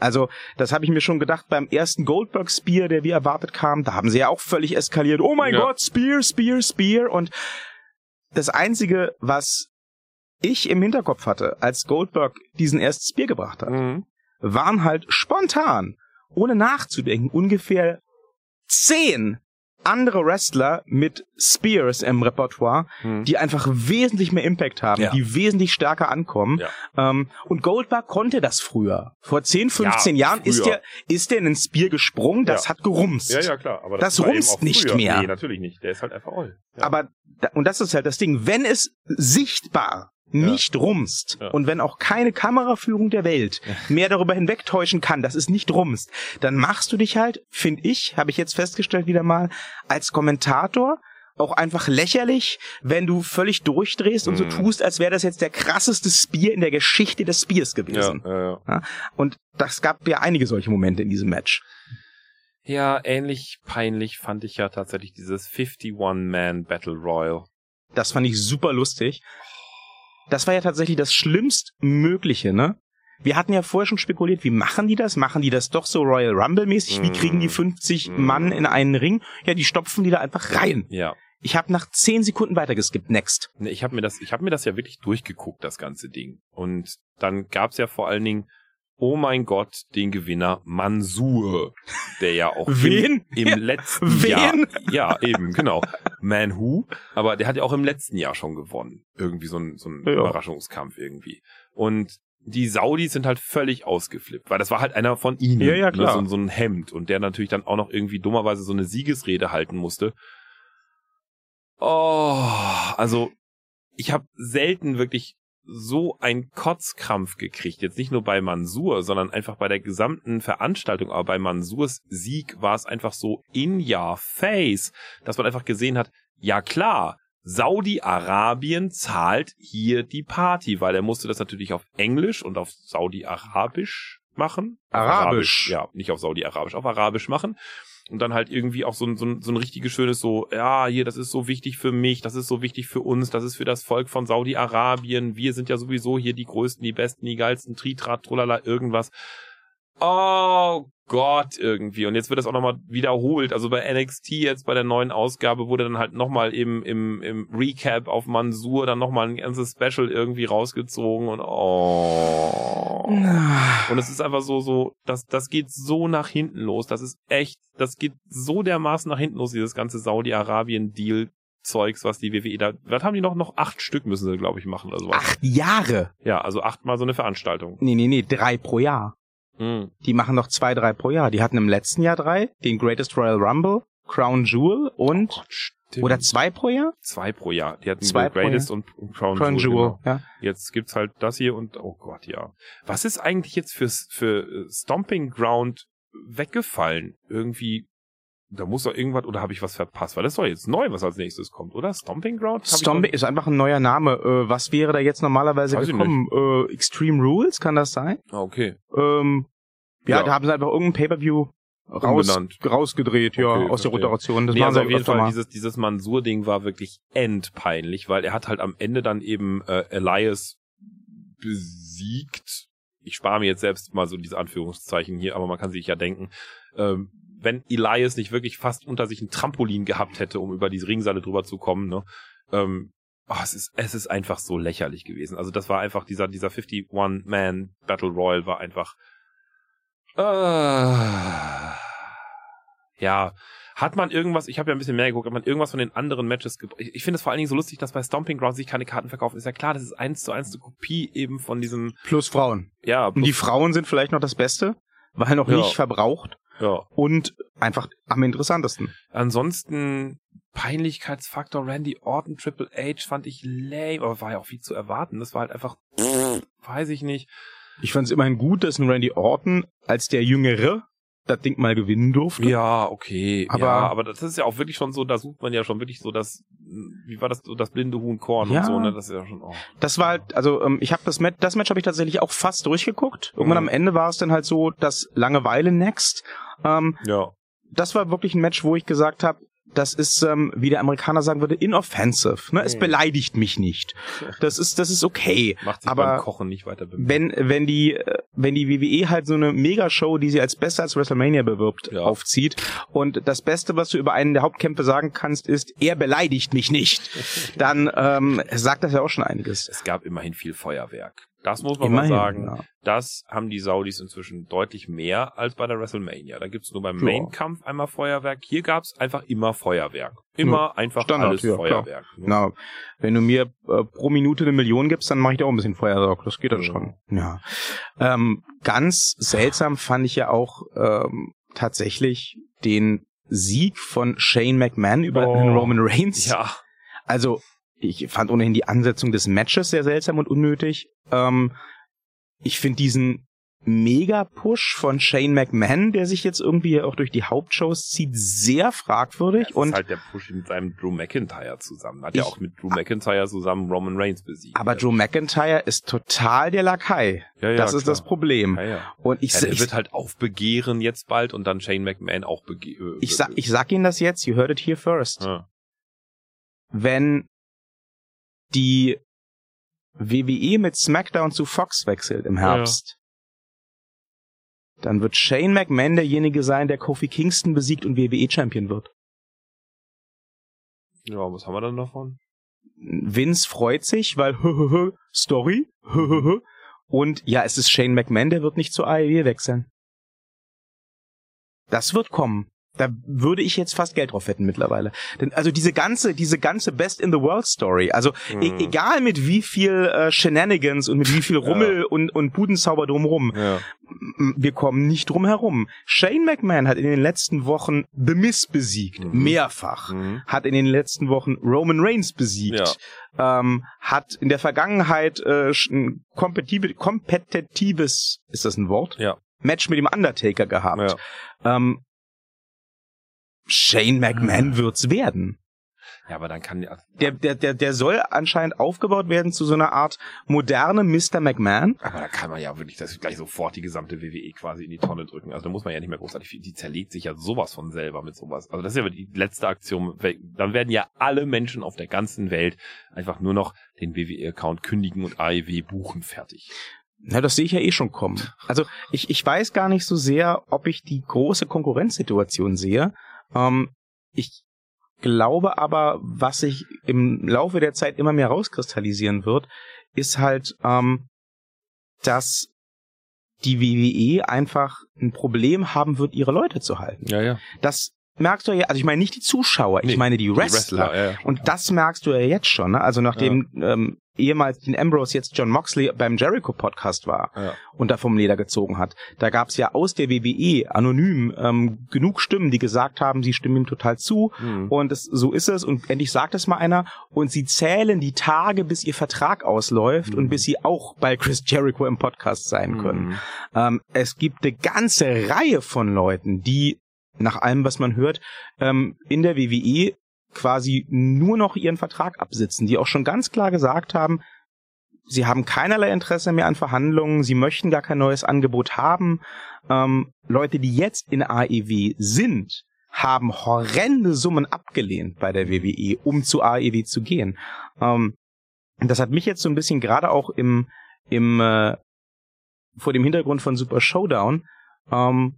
Also, das habe ich mir schon gedacht beim ersten Goldberg Spear, der wie erwartet kam. Da haben sie ja auch völlig eskaliert. Oh mein ja. Gott, Spear, Spear, Spear. Und das Einzige, was ich im Hinterkopf hatte, als Goldberg diesen ersten Spear gebracht hat, mhm. waren halt spontan, ohne nachzudenken, ungefähr zehn andere Wrestler mit Spears im Repertoire, hm. die einfach wesentlich mehr Impact haben, ja. die wesentlich stärker ankommen. Ja. Ähm, und Goldberg konnte das früher. Vor 10, 15 ja, Jahren früher. ist der, ist der in einen Spear gesprungen, das hat gerumst. Ja, ja, klar. Aber das, das rumst nicht mehr. Nee, natürlich nicht. Der ist halt einfach all. Aber, und das ist halt das Ding, wenn es sichtbar nicht ja. rumst ja. und wenn auch keine Kameraführung der Welt mehr darüber hinwegtäuschen kann, dass es nicht rumst, dann machst du dich halt, finde ich, habe ich jetzt festgestellt wieder mal, als Kommentator auch einfach lächerlich, wenn du völlig durchdrehst und so mhm. tust, als wäre das jetzt der krasseste Spear in der Geschichte des Spears gewesen. Ja, ja, Und das gab ja einige solche Momente in diesem Match. Ja, ähnlich peinlich fand ich ja tatsächlich dieses 51-Man Battle Royal. Das fand ich super lustig das war ja tatsächlich das Schlimmstmögliche, ne? Wir hatten ja vorher schon spekuliert, wie machen die das? Machen die das doch so Royal Rumble mäßig? Wie kriegen die 50 mm. Mann in einen Ring? Ja, die stopfen die da einfach rein. Ja. Ich habe nach 10 Sekunden weitergeskippt. Next. Ich habe mir das, ich habe mir das ja wirklich durchgeguckt, das ganze Ding. Und dann gab's ja vor allen Dingen oh mein Gott, den Gewinner Mansur, der ja auch Wen? im, im letzten Wen? Jahr, ja eben, genau, Man Who, aber der hat ja auch im letzten Jahr schon gewonnen. Irgendwie so ein, so ein ja. Überraschungskampf irgendwie. Und die Saudis sind halt völlig ausgeflippt, weil das war halt einer von ihnen, ja, ja, klar. Ne, so, so ein Hemd und der natürlich dann auch noch irgendwie dummerweise so eine Siegesrede halten musste. Oh, also ich habe selten wirklich so ein Kotzkrampf gekriegt. Jetzt nicht nur bei Mansur, sondern einfach bei der gesamten Veranstaltung. Aber bei Mansurs Sieg war es einfach so in your face, dass man einfach gesehen hat, ja klar, Saudi-Arabien zahlt hier die Party, weil er musste das natürlich auf Englisch und auf Saudi-Arabisch machen. Arabisch. Arabisch. Ja, nicht auf Saudi-Arabisch, auf Arabisch machen und dann halt irgendwie auch so ein, so, ein, so ein richtiges schönes so, ja, hier, das ist so wichtig für mich, das ist so wichtig für uns, das ist für das Volk von Saudi-Arabien, wir sind ja sowieso hier die größten, die besten, die geilsten, Tritrat, Trulala, irgendwas. Oh Gott, irgendwie. Und jetzt wird das auch nochmal wiederholt. Also bei NXT jetzt bei der neuen Ausgabe wurde dann halt nochmal eben im, im Recap auf Mansur dann nochmal ein ganzes Special irgendwie rausgezogen und oh. Und es ist einfach so, so, das, das geht so nach hinten los. Das ist echt, das geht so dermaßen nach hinten los, dieses ganze Saudi-Arabien-Deal. Zeugs, was die WWE da, was haben die noch? Noch acht Stück müssen sie, glaube ich, machen oder sowas. Acht Jahre? Ja, also achtmal so eine Veranstaltung. Nee, nee, nee, drei pro Jahr. Mhm. Die machen noch zwei, drei pro Jahr. Die hatten im letzten Jahr drei, den Greatest Royal Rumble, Crown Jewel und oh Gott, oder zwei pro Jahr? Zwei pro Jahr. Die hatten zwei Greatest und Crown, Crown Jewel. Jewel genau. ja. Jetzt gibt's halt das hier und oh Gott, ja. Was ist eigentlich jetzt für für äh, Stomping Ground weggefallen? Irgendwie da muss doch irgendwas, oder habe ich was verpasst? Weil das ist doch jetzt neu, was als nächstes kommt, oder? Stomping Ground? Stomping ist einfach ein neuer Name. Äh, was wäre da jetzt normalerweise Weiß gekommen? Äh, Extreme Rules, kann das sein? Ah, okay. Ähm, ja, ja, da haben sie einfach irgendein Pay-Per-View raus, rausgedreht, ja, okay, aus der Rotation. Das nee, also auf jeden Fall, mal. dieses, dieses Mansur-Ding war wirklich endpeinlich, weil er hat halt am Ende dann eben äh, Elias besiegt. Ich spare mir jetzt selbst mal so diese Anführungszeichen hier, aber man kann sich ja denken. ähm, wenn Elias nicht wirklich fast unter sich ein Trampolin gehabt hätte, um über diese Ringseile drüber zu kommen, ne? Ähm, oh, es ist, es ist einfach so lächerlich gewesen. Also das war einfach dieser, dieser 51-Man Battle Royal war einfach, äh, ja, hat man irgendwas, ich habe ja ein bisschen mehr geguckt, hat man irgendwas von den anderen Matches Ich, ich finde es vor allen Dingen so lustig, dass bei Stomping Ground sich keine Karten verkaufen. Ist ja klar, das ist eins zu eins eine Kopie eben von diesem. Plus Frauen. Ja, Und die Frauen sind vielleicht noch das Beste, weil noch Ja. nicht verbraucht ja. und einfach am interessantesten. Ansonsten Peinlichkeitsfaktor Randy Orton Triple H fand ich lame, aber war ja auch viel zu erwarten. Das war halt einfach, weiß ich nicht. Ich fand es immerhin gut, dass ein Randy Orton als der Jüngere das Ding mal gewinnen durfte. Ja, okay. Aber- ja, aber das ist ja auch wirklich schon so, da sucht man ja schon wirklich so das, wie war das, so das blinde Huhn Korn Ja. und so, ne? Das ist ja schon, oh. Das war halt, also ähm, ich habe das Match, das Match habe ich tatsächlich auch fast durchgeguckt. Irgendwann Mhm. am Ende war es dann halt so, das Langeweile next. Ähm, Ja. das war wirklich ein Match, wo ich gesagt habe, das ist, ähm, wie der Amerikaner sagen würde, inoffensive. Ne? Es Mhm. beleidigt mich nicht. Das ist, das ist okay. Macht sich Aber beim Kochen nicht weiter bemerkbar. wenn wenn die äh, wenn die WWE halt so eine Megashow, die sie als besser als WrestleMania bewirbt, Ja. aufzieht und das Beste, was du über einen der Hauptkämpfe sagen kannst, ist, er beleidigt mich nicht, dann ähm, sagt das ja auch schon einiges. Es gab immerhin viel Feuerwerk. Das muss man Immerhin, mal sagen. ja. Das haben die Saudis inzwischen deutlich mehr als bei der WrestleMania. Da gibt's nur beim Ja. Main-Kampf einmal Feuerwerk. Hier gab's einfach immer Feuerwerk. Immer einfach Standard, alles ja, Feuerwerk. ne? Na, wenn du mir äh, pro Minute eine Million gibst, dann mache ich dir auch ein bisschen Feuerwerk. Das geht dann Ja. schon. Ja. Ähm, ganz seltsam fand ich ja auch ähm, tatsächlich den Sieg von Shane McMahon über Oh. den Roman Reigns. Ja, Also, ich fand ohnehin die Ansetzung des Matches sehr seltsam und unnötig. Ähm, ich finde diesen Mega-Push von Shane McMahon, der sich jetzt irgendwie auch durch die Hauptshows zieht, sehr fragwürdig. das und ist halt der Push mit seinem Drew McIntyre zusammen. Hat ja auch mit Drew McIntyre zusammen Roman Reigns besiegt. aber Drew McIntyre ist total der Lakai. ja, ja, das ist klar. das Problem. Ja, ja. Und ich, Ja, der ich, wird halt aufbegehren jetzt bald und dann Shane McMahon auch begehren. ich, sag, ich sag Ihnen das jetzt, you heard it here first. ja. Wenn die WWE mit SmackDown zu Fox wechselt im Herbst, dann wird Shane McMahon derjenige sein, der Kofi Kingston besiegt und WWE-Champion wird. ja, was haben wir dann davon? Vince freut sich, weil Story und ja, es ist Shane McMahon, der wird nicht zur AEW wechseln. Das wird kommen. Da würde ich jetzt fast Geld drauf wetten mittlerweile. Denn also diese ganze, diese ganze Best in the World Story, also e Mhm. egal mit wie viel äh, Shenanigans und mit wie viel Rummel und, und Budenzauber drumherum, Ja. wir kommen nicht drum herum. Shane McMahon hat in den letzten Wochen The Miz besiegt, Mhm. mehrfach. Mhm. Hat in den letzten Wochen Roman Reigns besiegt. Ähm, hat in der Vergangenheit äh, ein kompetitive, kompetitives, ist das ein Wort? Ja. Match mit dem Undertaker gehabt. Ja. Ähm, Shane McMahon wird's werden. ja, aber dann kann ja. Der, der, der, der soll anscheinend aufgebaut werden zu so einer Art moderne Mr. McMahon. Aber da kann man ja wirklich das gleich sofort die gesamte WWE quasi in die Tonne drücken. Also da muss man ja nicht mehr großartig viel. Die zerlegt sich ja sowas von selber mit sowas. Also das ist ja die letzte Aktion. Dann werden ja alle Menschen auf der ganzen Welt einfach nur noch den WWE-Account kündigen und AEW buchen. Fertig. Na, das sehe ich ja eh schon kommen. Also ich, ich weiß gar nicht so sehr, ob ich die große Konkurrenzsituation sehe. Ähm, ich glaube aber, was sich im Laufe der Zeit immer mehr rauskristallisieren wird, ist halt, ähm, dass die WWE einfach ein Problem haben wird, ihre Leute zu halten. Ja, ja. Das merkst du ja, also ich meine nicht die Zuschauer, ich Nee, meine die Wrestler. ja, ja. Und das merkst du ja jetzt schon, ne? Also nachdem ähm, ehemals den Ambrose jetzt John Moxley beim Jericho Podcast war ja. und da vom Leder gezogen hat, da gab es ja aus der WWE anonym ähm, genug Stimmen, die gesagt haben, sie stimmen ihm total zu Mhm. und es, so ist es und endlich sagt es mal einer und sie zählen die Tage, bis ihr Vertrag ausläuft Mhm. und bis sie auch bei Chris Jericho im Podcast sein können. Mhm. Ähm, es gibt eine ganze Reihe von Leuten, die nach allem, was man hört, ähm, in der WWE quasi nur noch ihren Vertrag absitzen, die auch schon ganz klar gesagt haben, sie haben keinerlei Interesse mehr an Verhandlungen, sie möchten gar kein neues Angebot haben. Ähm, Leute, die jetzt in AEW sind, haben horrende Summen abgelehnt bei der WWE, um zu AEW zu gehen. Ähm, das hat mich jetzt so ein bisschen gerade auch im, im äh, vor dem Hintergrund von Super Showdown ähm,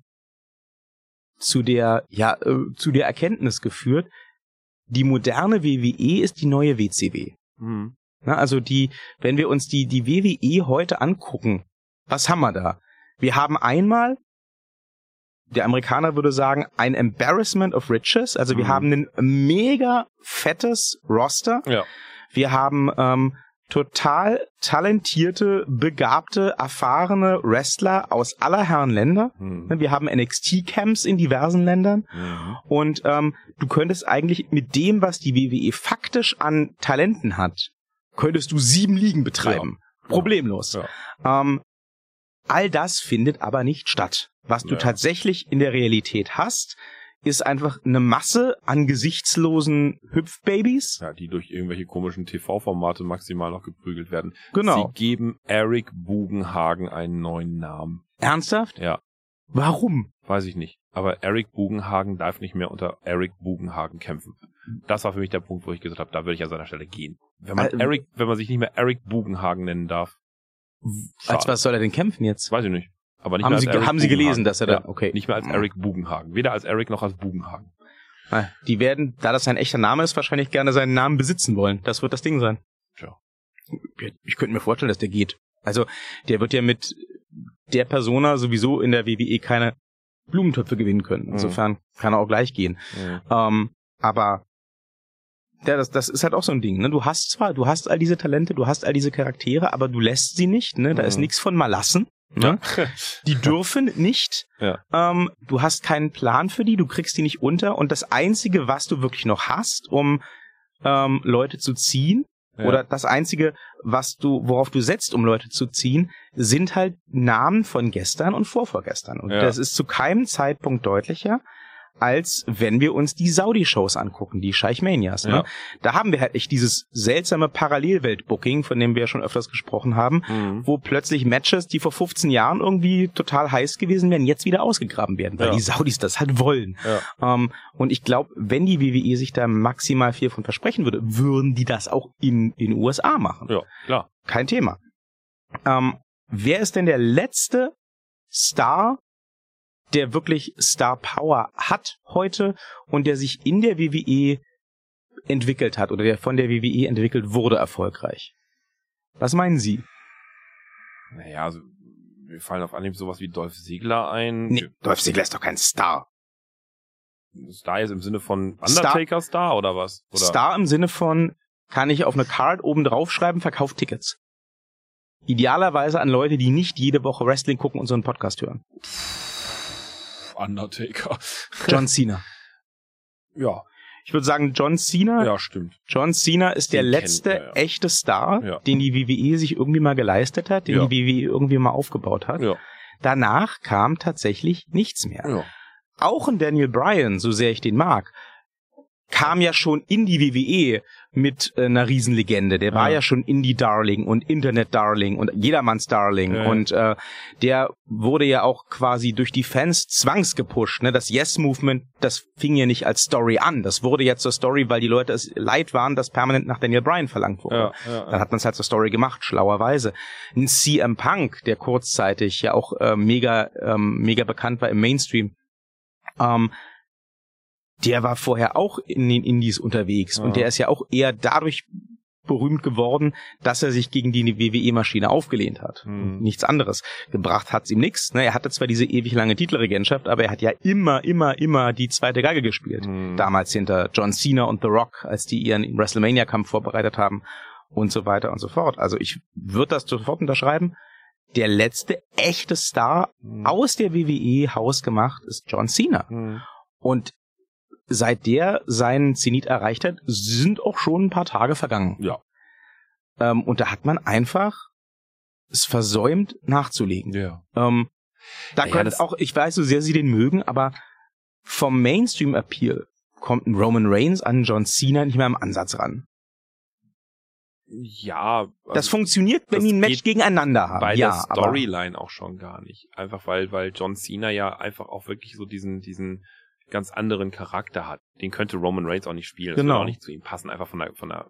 zu der, ja, äh, zu der Erkenntnis geführt, die moderne WWE ist die neue WCW. Mhm. Na, also die, wenn wir uns die, die WWE heute angucken, was haben wir da? Wir haben einmal, der Amerikaner würde sagen, ein Embarrassment of Riches. Also wir Mhm. haben ein mega fettes Roster. Ja. Wir haben ähm, total talentierte, begabte, erfahrene Wrestler aus aller Herren Länder. Mhm. Wir haben NXT-Camps in diversen Ländern. Mhm. Und ähm, du könntest eigentlich mit dem, was die WWE faktisch an Talenten hat, könntest du sieben Ligen betreiben. Problemlos. Ja. Ähm, all das findet aber nicht statt. Was du Ja. tatsächlich in der Realität hast, ist einfach eine Masse an gesichtslosen Hüpfbabys. Ja, die durch irgendwelche komischen TV-Formate maximal noch geprügelt werden. Genau. Sie geben Eric Bugenhagen einen neuen Namen. Ernsthaft? Ja, Warum? weiß ich nicht. Aber Eric Bugenhagen darf nicht mehr unter Eric Bugenhagen kämpfen. Das war für mich der Punkt, wo ich gesagt habe, da würde ich an seiner Stelle gehen. Wenn man Äh, Eric, wenn man sich nicht mehr Eric Bugenhagen nennen darf. Als schade. was soll er denn kämpfen jetzt? Weiß ich nicht. Aber nicht Haben mehr Sie, als Eric haben Sie gelesen, Bugenhagen. dass er da, ja, okay. Nicht mehr als Eric Bugenhagen. Weder als Eric noch als Bugenhagen. Ah, Die werden, da das sein echter Name ist, wahrscheinlich gerne seinen Namen besitzen wollen. Das wird das Ding sein. Tja. Ich könnte mir vorstellen, dass der geht. Also, der wird ja mit der Persona sowieso in der WWE keine Blumentöpfe gewinnen können. Insofern kann er auch gleich gehen. Mhm. Ähm, aber ja, das, das ist halt auch so ein Ding. Ne? Du hast zwar, du hast all diese Talente, du hast all diese Charaktere, aber du lässt sie nicht. Ne? Da ist Mhm. nichts von mal lassen. Ne? Die dürfen nicht. Ja. Ähm, du hast keinen Plan für die, du kriegst die nicht unter. Und das Einzige, was du wirklich noch hast, um ähm, Leute zu ziehen, Ja. oder das Einzige, was du, worauf du setzt, um Leute zu ziehen, sind halt Namen von gestern und vorvorgestern. Und Ja. das ist zu keinem Zeitpunkt deutlicher, als wenn wir uns die Saudi-Shows angucken, die Scheichmanias. Ne? Ja. Da haben wir halt echt dieses seltsame Parallelwelt-Booking, von dem wir ja schon öfters gesprochen haben, Mhm. wo plötzlich Matches, die vor 15 Jahren irgendwie total heiß gewesen wären, jetzt wieder ausgegraben werden, weil Ja. die Saudis das halt wollen. Ja. Ähm, und ich glaube, wenn die WWE sich da maximal viel von versprechen würde, würden die das auch in den USA machen. ja, klar. Kein Thema. Ähm, wer ist denn der letzte Star, der wirklich Star Power hat heute und der sich in der WWE entwickelt hat oder der von der WWE entwickelt wurde erfolgreich? Was meinen Sie? Naja, also, wir fallen auf Anhieb sowas wie Dolph Ziegler ein. Nee, Dolph Ziggler ist doch kein Star. Star ist im Sinne von Star- Undertaker Star, oder was? Oder? Star im Sinne von, kann ich auf eine Card oben draufschreiben, verkauft Tickets. Idealerweise an Leute, die nicht jede Woche Wrestling gucken und so einen Podcast hören. Undertaker. John Cena. Ja, Ich würde sagen, John Cena. ja, stimmt. John Cena ist der Den letzte kennt man, ja. echte Star, Ja. den die WWE sich irgendwie mal geleistet hat, den Ja. die WWE irgendwie mal aufgebaut hat. Ja, Danach kam tatsächlich nichts mehr. ja. Auch ein Daniel Bryan, so sehr ich den mag, kam ja schon in die WWE mit äh, einer Riesenlegende. Der war Ja. ja schon Indie-Darling und Internet-Darling und Jedermanns-Darling. Ja. Und äh, der wurde ja auch quasi durch die Fans zwangsgepusht. Ne? Das Yes-Movement, das fing ja nicht als Story an. Das wurde ja zur Story, weil die Leute es leid waren, dass permanent nach Daniel Bryan verlangt wurde. Ja, ja, Dann hat man es halt zur Story gemacht, schlauerweise. Ein CM Punk, der kurzzeitig ja auch äh, mega, ähm, mega bekannt war im Mainstream, ähm, der war vorher auch in den Indies unterwegs Ja. und der ist ja auch eher dadurch berühmt geworden, dass er sich gegen die WWE-Maschine aufgelehnt hat. Mhm. Nichts anderes. Gebracht hat's ihm nichts. Ne? Er hatte zwar diese ewig lange Titelregentschaft, aber er hat ja immer, immer, immer die zweite Geige gespielt Mhm. damals hinter John Cena und The Rock, als die ihren WrestleMania-Kampf vorbereitet haben und so weiter und so fort. Also ich würde das sofort unterschreiben. Der letzte echte Star Mhm. aus der WWE hausgemacht ist John Cena. Mhm. Und seit der seinen Zenit erreicht hat, sind auch schon ein paar Tage vergangen. Ja. Ähm, und da hat man einfach es versäumt nachzulegen. Ja. Ähm, da Ja, könnte das- auch, ich weiß, so sehr sie den mögen, aber vom Mainstream-Appeal kommt ein Roman Reigns an John Cena nicht mehr im Ansatz ran. Ja. Das also funktioniert, wenn das die ein Match gegeneinander haben. bei ja, der Storyline auch schon gar nicht. Einfach weil, weil John Cena ja einfach auch wirklich so diesen, diesen ganz anderen Charakter hat. Den könnte Roman Reigns auch nicht spielen. Das Genau. würde auch nicht zu ihm passen, einfach von der, von der,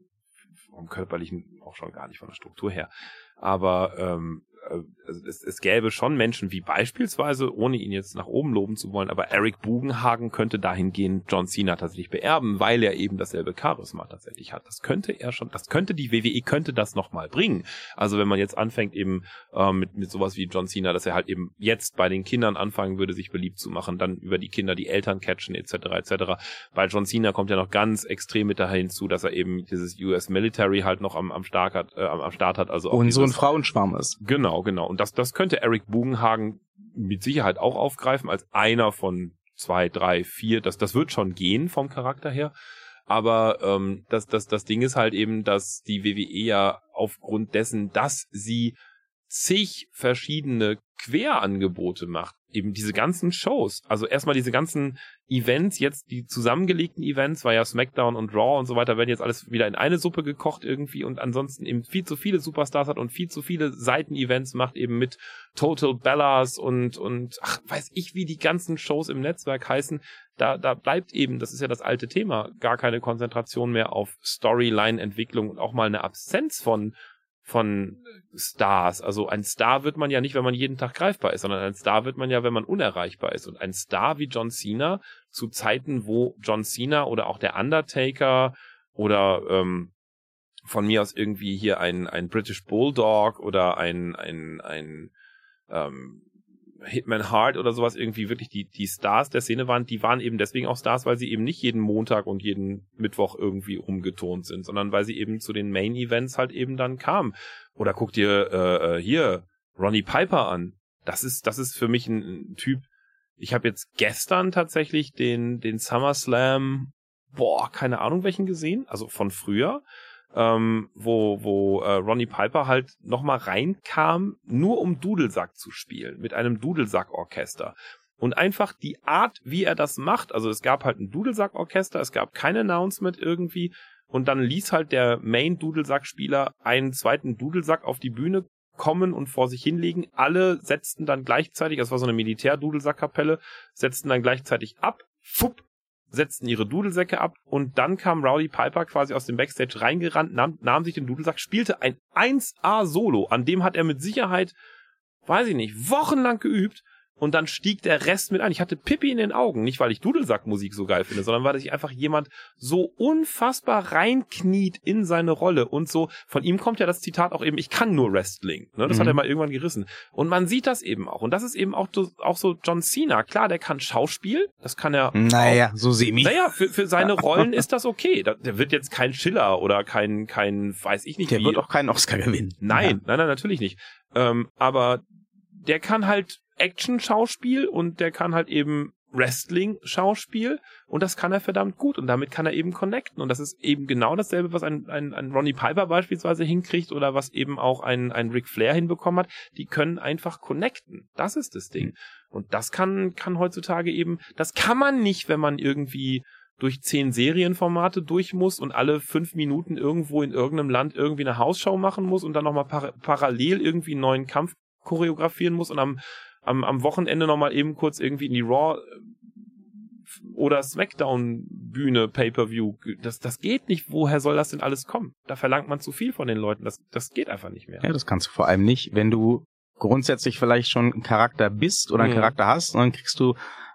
vom körperlichen auch schon gar nicht, von der Struktur her. Aber ähm, äh, also es, es gäbe schon Menschen wie beispielsweise, ohne ihn jetzt nach oben loben zu wollen, aber Eric Bugenhagen könnte dahingehend John Cena tatsächlich beerben, weil er eben dasselbe Charisma tatsächlich hat. Das könnte er schon, das könnte die WWE könnte das nochmal bringen. Also wenn man jetzt anfängt eben äh, mit, mit sowas wie John Cena, dass er halt eben jetzt bei den Kindern anfangen würde, sich beliebt zu machen, dann über die Kinder die Eltern catchen etc. etc. Bei John Cena kommt ja noch ganz extrem mit dahin zu, dass er eben dieses US Military halt noch am, am, Stark hat, äh, am Start hat. Also auch Und so ein Frauenschwarm ist. Genau, genau. Und das, das könnte Eric Bugenhagen mit Sicherheit auch aufgreifen als einer von zwei, drei, vier. Das, das wird schon gehen vom Charakter her. Aber ähm, das, das, das Ding ist halt eben, dass die WWE ja aufgrund dessen, dass sie zig verschiedene Querangebote macht. Eben diese ganzen Shows. Also erstmal diese ganzen Events, jetzt die zusammengelegten Events, war ja SmackDown und Raw und so weiter, werden jetzt alles wieder in eine Suppe gekocht irgendwie und ansonsten eben viel zu viele Superstars hat und viel zu viele Seiten-Events macht, eben mit Total Bellas und, und, ach, weiß ich, wie die ganzen Shows im Netzwerk heißen. Da, da bleibt eben, das ist ja das alte Thema, gar keine Konzentration mehr auf Storyline-Entwicklung und auch mal eine Absenz von von Stars. Also ein Star wird man ja nicht, wenn man jeden Tag greifbar ist, sondern ein Star wird man ja, wenn man unerreichbar ist. Und ein Star wie John Cena zu Zeiten, wo John Cena oder auch der Undertaker oder ähm, von mir aus irgendwie hier ein, ein British Bulldog oder ein, ein, ein ähm, Hitman Hart oder sowas irgendwie wirklich die, die Stars der Szene waren, die waren eben deswegen auch Stars, weil sie eben nicht jeden Montag und jeden Mittwoch irgendwie umgetont sind, sondern weil sie eben zu den Main Events halt eben dann kamen. Oder guck dir äh, äh hier Ronnie Piper an. Das ist, das ist für mich ein, ein Typ. Ich habe jetzt gestern tatsächlich den, den SummerSlam, boah, keine Ahnung welchen gesehen, also von früher ähm, wo, wo äh, Ronnie Piper halt nochmal reinkam, nur um Dudelsack zu spielen, mit einem Dudelsack-Orchester. Und einfach die Art, wie er das macht, also es gab halt ein Dudelsack-Orchester, es gab kein Announcement irgendwie, und dann ließ halt der Main-Dudelsack-Spieler einen zweiten Dudelsack auf die Bühne kommen und vor sich hinlegen. Alle setzten dann gleichzeitig, das war so eine Militär-Dudelsack-Kapelle, setzten dann gleichzeitig ab, fupp, setzten ihre Dudelsäcke ab und dann kam Rowdy Piper quasi aus dem Backstage reingerannt, nahm, nahm sich den Dudelsack, spielte ein 1A-Solo, an dem hat er mit Sicherheit, weiß ich nicht, wochenlang geübt und dann stieg der Rest mit ein. Ich hatte Pippi in den Augen, nicht weil ich Dudelsackmusik so geil finde, sondern weil sich einfach jemand so unfassbar reinkniet in seine Rolle und so, von ihm kommt ja das Zitat auch eben, ich kann nur Wrestling, ne? das mhm. hat er mal irgendwann gerissen. Und man sieht das eben auch und das ist eben auch, auch so John Cena, klar, der kann Schauspiel, das kann er Naja, auch, so semi. Naja, für, für seine Rollen ist das okay, der wird jetzt kein Schiller oder kein, kein, weiß ich nicht Der wie. wird auch keinen Oscar gewinnen. Nein, ja. nein, nein, natürlich nicht. Ähm, aber der kann halt Action-Schauspiel und der kann halt eben Wrestling-Schauspiel und das kann er verdammt gut und damit kann er eben connecten und das ist eben genau dasselbe, was ein, ein, ein Ronnie Piper beispielsweise hinkriegt oder was eben auch ein, ein Ric Flair hinbekommen hat. Die können einfach connecten. Das ist das Ding. Und das kann, kann heutzutage eben, das kann man nicht, wenn man irgendwie durch zehn Serienformate durch muss und alle fünf Minuten irgendwo in irgendeinem Land irgendwie eine Hausschau machen muss und dann nochmal par parallel irgendwie einen neuen Kampf choreografieren muss und am am, am Wochenende nochmal eben kurz irgendwie in die Raw äh, oder Smackdown Bühne Pay-per-View. Das, das geht nicht. Woher soll das denn alles kommen? Da verlangt man zu viel von den Leuten. Das, das geht einfach nicht mehr. Ja, das kannst du vor allem nicht, wenn du grundsätzlich vielleicht schon ein Charakter bist oder einen mhm. Charakter hast, und dann kriegst du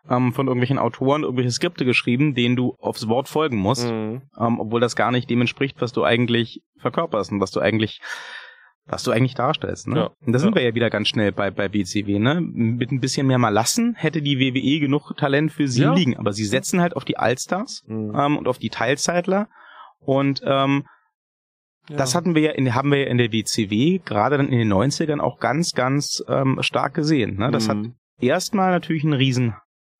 ähm, von irgendwelchen Autoren irgendwelche Skripte geschrieben, denen du aufs Wort folgen musst, mhm. ähm, obwohl das gar nicht dem entspricht, was du eigentlich verkörperst und was du eigentlich was du eigentlich darstellst. Ne? Ja, und da sind ja. wir ja wieder ganz schnell bei, bei BCW. Ne? Mit ein bisschen mehr mal lassen hätte die WWE genug Talent für sie ja. liegen. Aber sie setzen halt auf die Allstars mhm. ähm, und auf die Teilzeitler. Und ähm, ja. das hatten wir ja in, haben wir ja in der WCW gerade dann in den 90ern auch ganz, ganz ähm, stark gesehen. Ne? Das mhm. hat erstmal natürlich einen riesen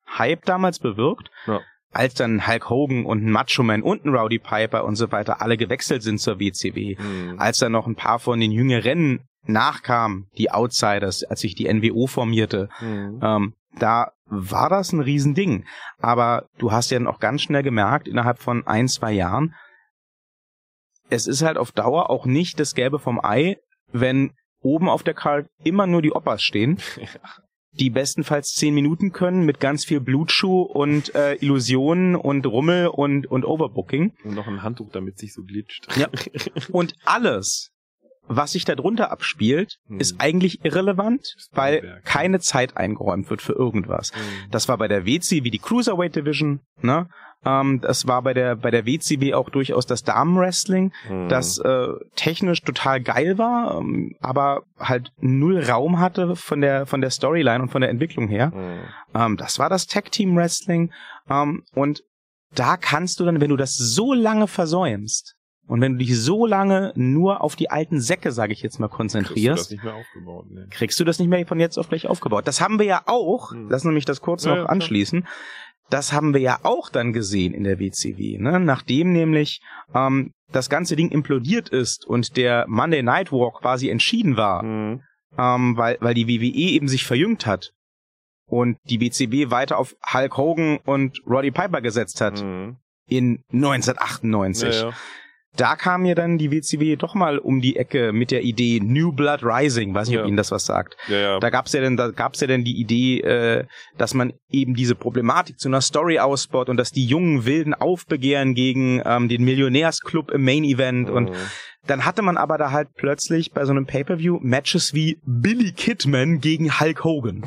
Hype damals bewirkt. Ja als dann Hulk Hogan und ein Macho Man und ein Rowdy Piper und so weiter alle gewechselt sind zur WCW, mhm. als dann noch ein paar von den Jüngeren nachkamen, die Outsiders, als sich die NWO formierte, mhm. ähm, da war das ein Riesending. Aber du hast ja dann auch ganz schnell gemerkt, innerhalb von ein, zwei Jahren, es ist halt auf Dauer auch nicht das Gelbe vom Ei, wenn oben auf der Card immer nur die Oppas stehen. die bestenfalls zehn Minuten können mit ganz viel Blutschuh und äh, Illusionen und Rummel und, und Overbooking. Und noch ein Handtuch, damit sich so glitscht. Ja. Und alles, was sich darunter abspielt, Hm. ist eigentlich irrelevant, weil keine Zeit eingeräumt wird für irgendwas. Mhm. Das war bei der WCW die Cruiserweight Division, ne? Ähm, das war bei der bei der WCW auch durchaus das Damenwrestling, Mhm. das äh, technisch total geil war, ähm, aber halt null Raum hatte von der von der Storyline und von der Entwicklung her. Mhm. Ähm, das war das Tag Team Wrestling ähm, und da kannst du dann, wenn du das so lange versäumst und wenn du dich so lange nur auf die alten Säcke, sage ich jetzt mal, Kriegst du konzentrierst, das nicht mehr aufgebaut, ne? kriegst du das nicht mehr von jetzt auf gleich aufgebaut. Das haben wir ja auch, Hm. lass mich das kurz Ja, noch ja, klar. anschließen, das haben wir ja auch dann gesehen in der WCW, ne? nachdem nämlich ähm, das ganze Ding implodiert ist und der Monday Night War quasi entschieden war, Mhm. ähm, weil, weil die WWE eben sich verjüngt hat und die WCW weiter auf Hulk Hogan und Roddy Piper gesetzt hat Mhm. in 1998 Ja, ja. Da kam mir dann die WCW doch mal um die Ecke mit der Idee New Blood Rising, weiß nicht, ob Ja. Ihnen das was sagt. Ja, ja. Da gab's ja dann, da gab's ja dann die Idee, äh, dass man eben diese Problematik zu einer Story ausbaut und dass die jungen Wilden aufbegehren gegen ähm, den Millionärsclub im Main Event und Mhm. dann hatte man aber da halt plötzlich bei so einem Pay-per-View Matches wie Billy Kidman gegen Hulk Hogan.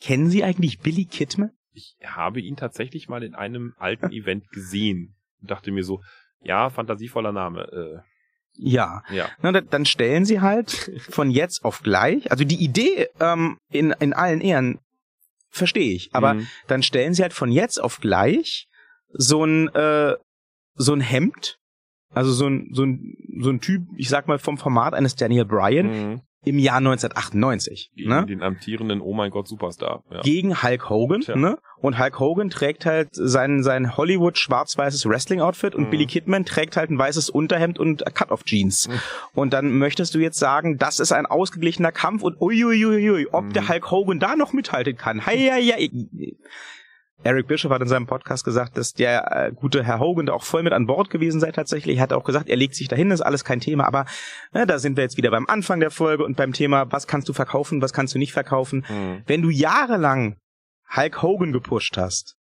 Kennen Sie eigentlich Billy Kidman? ich habe ihn tatsächlich mal in einem alten Event gesehen und dachte mir so, ja, fantasievoller Name. Ja. Äh, ja. Na, da- dann stellen sie halt von jetzt auf gleich, also die Idee ähm, in, in allen Ehren verstehe ich, aber Mhm. dann stellen sie halt von jetzt auf gleich so ein äh, so ein Hemd, also so ein so ein so ein Typ, ich sag mal vom Format eines Daniel Bryan Mhm. Im Jahr 1998, Gegen ne? den amtierenden Oh mein Gott Superstar. Ja. Gegen Hulk Hogan, Tja. ne? Und Hulk Hogan trägt halt sein, sein Hollywood schwarz-weißes Wrestling-Outfit und Mhm. Billy Kidman trägt halt ein weißes Unterhemd und Cut-Off-Jeans. Mhm. Und dann möchtest du jetzt sagen, das ist ein ausgeglichener Kampf und uiuiuiui, ob Mhm. der Hulk Hogan da noch mithalten kann. Hei, hei, hei. Eric Bischoff hat in seinem Podcast gesagt, dass der äh, gute Herr Hogan da auch voll mit an Bord gewesen sei tatsächlich. Er hat auch gesagt, er legt sich dahin, ist alles kein Thema. Aber ne, da sind wir jetzt wieder beim Anfang der Folge und beim Thema, was kannst du verkaufen, was kannst du nicht verkaufen. Mhm. Wenn du jahrelang Hulk Hogan gepusht hast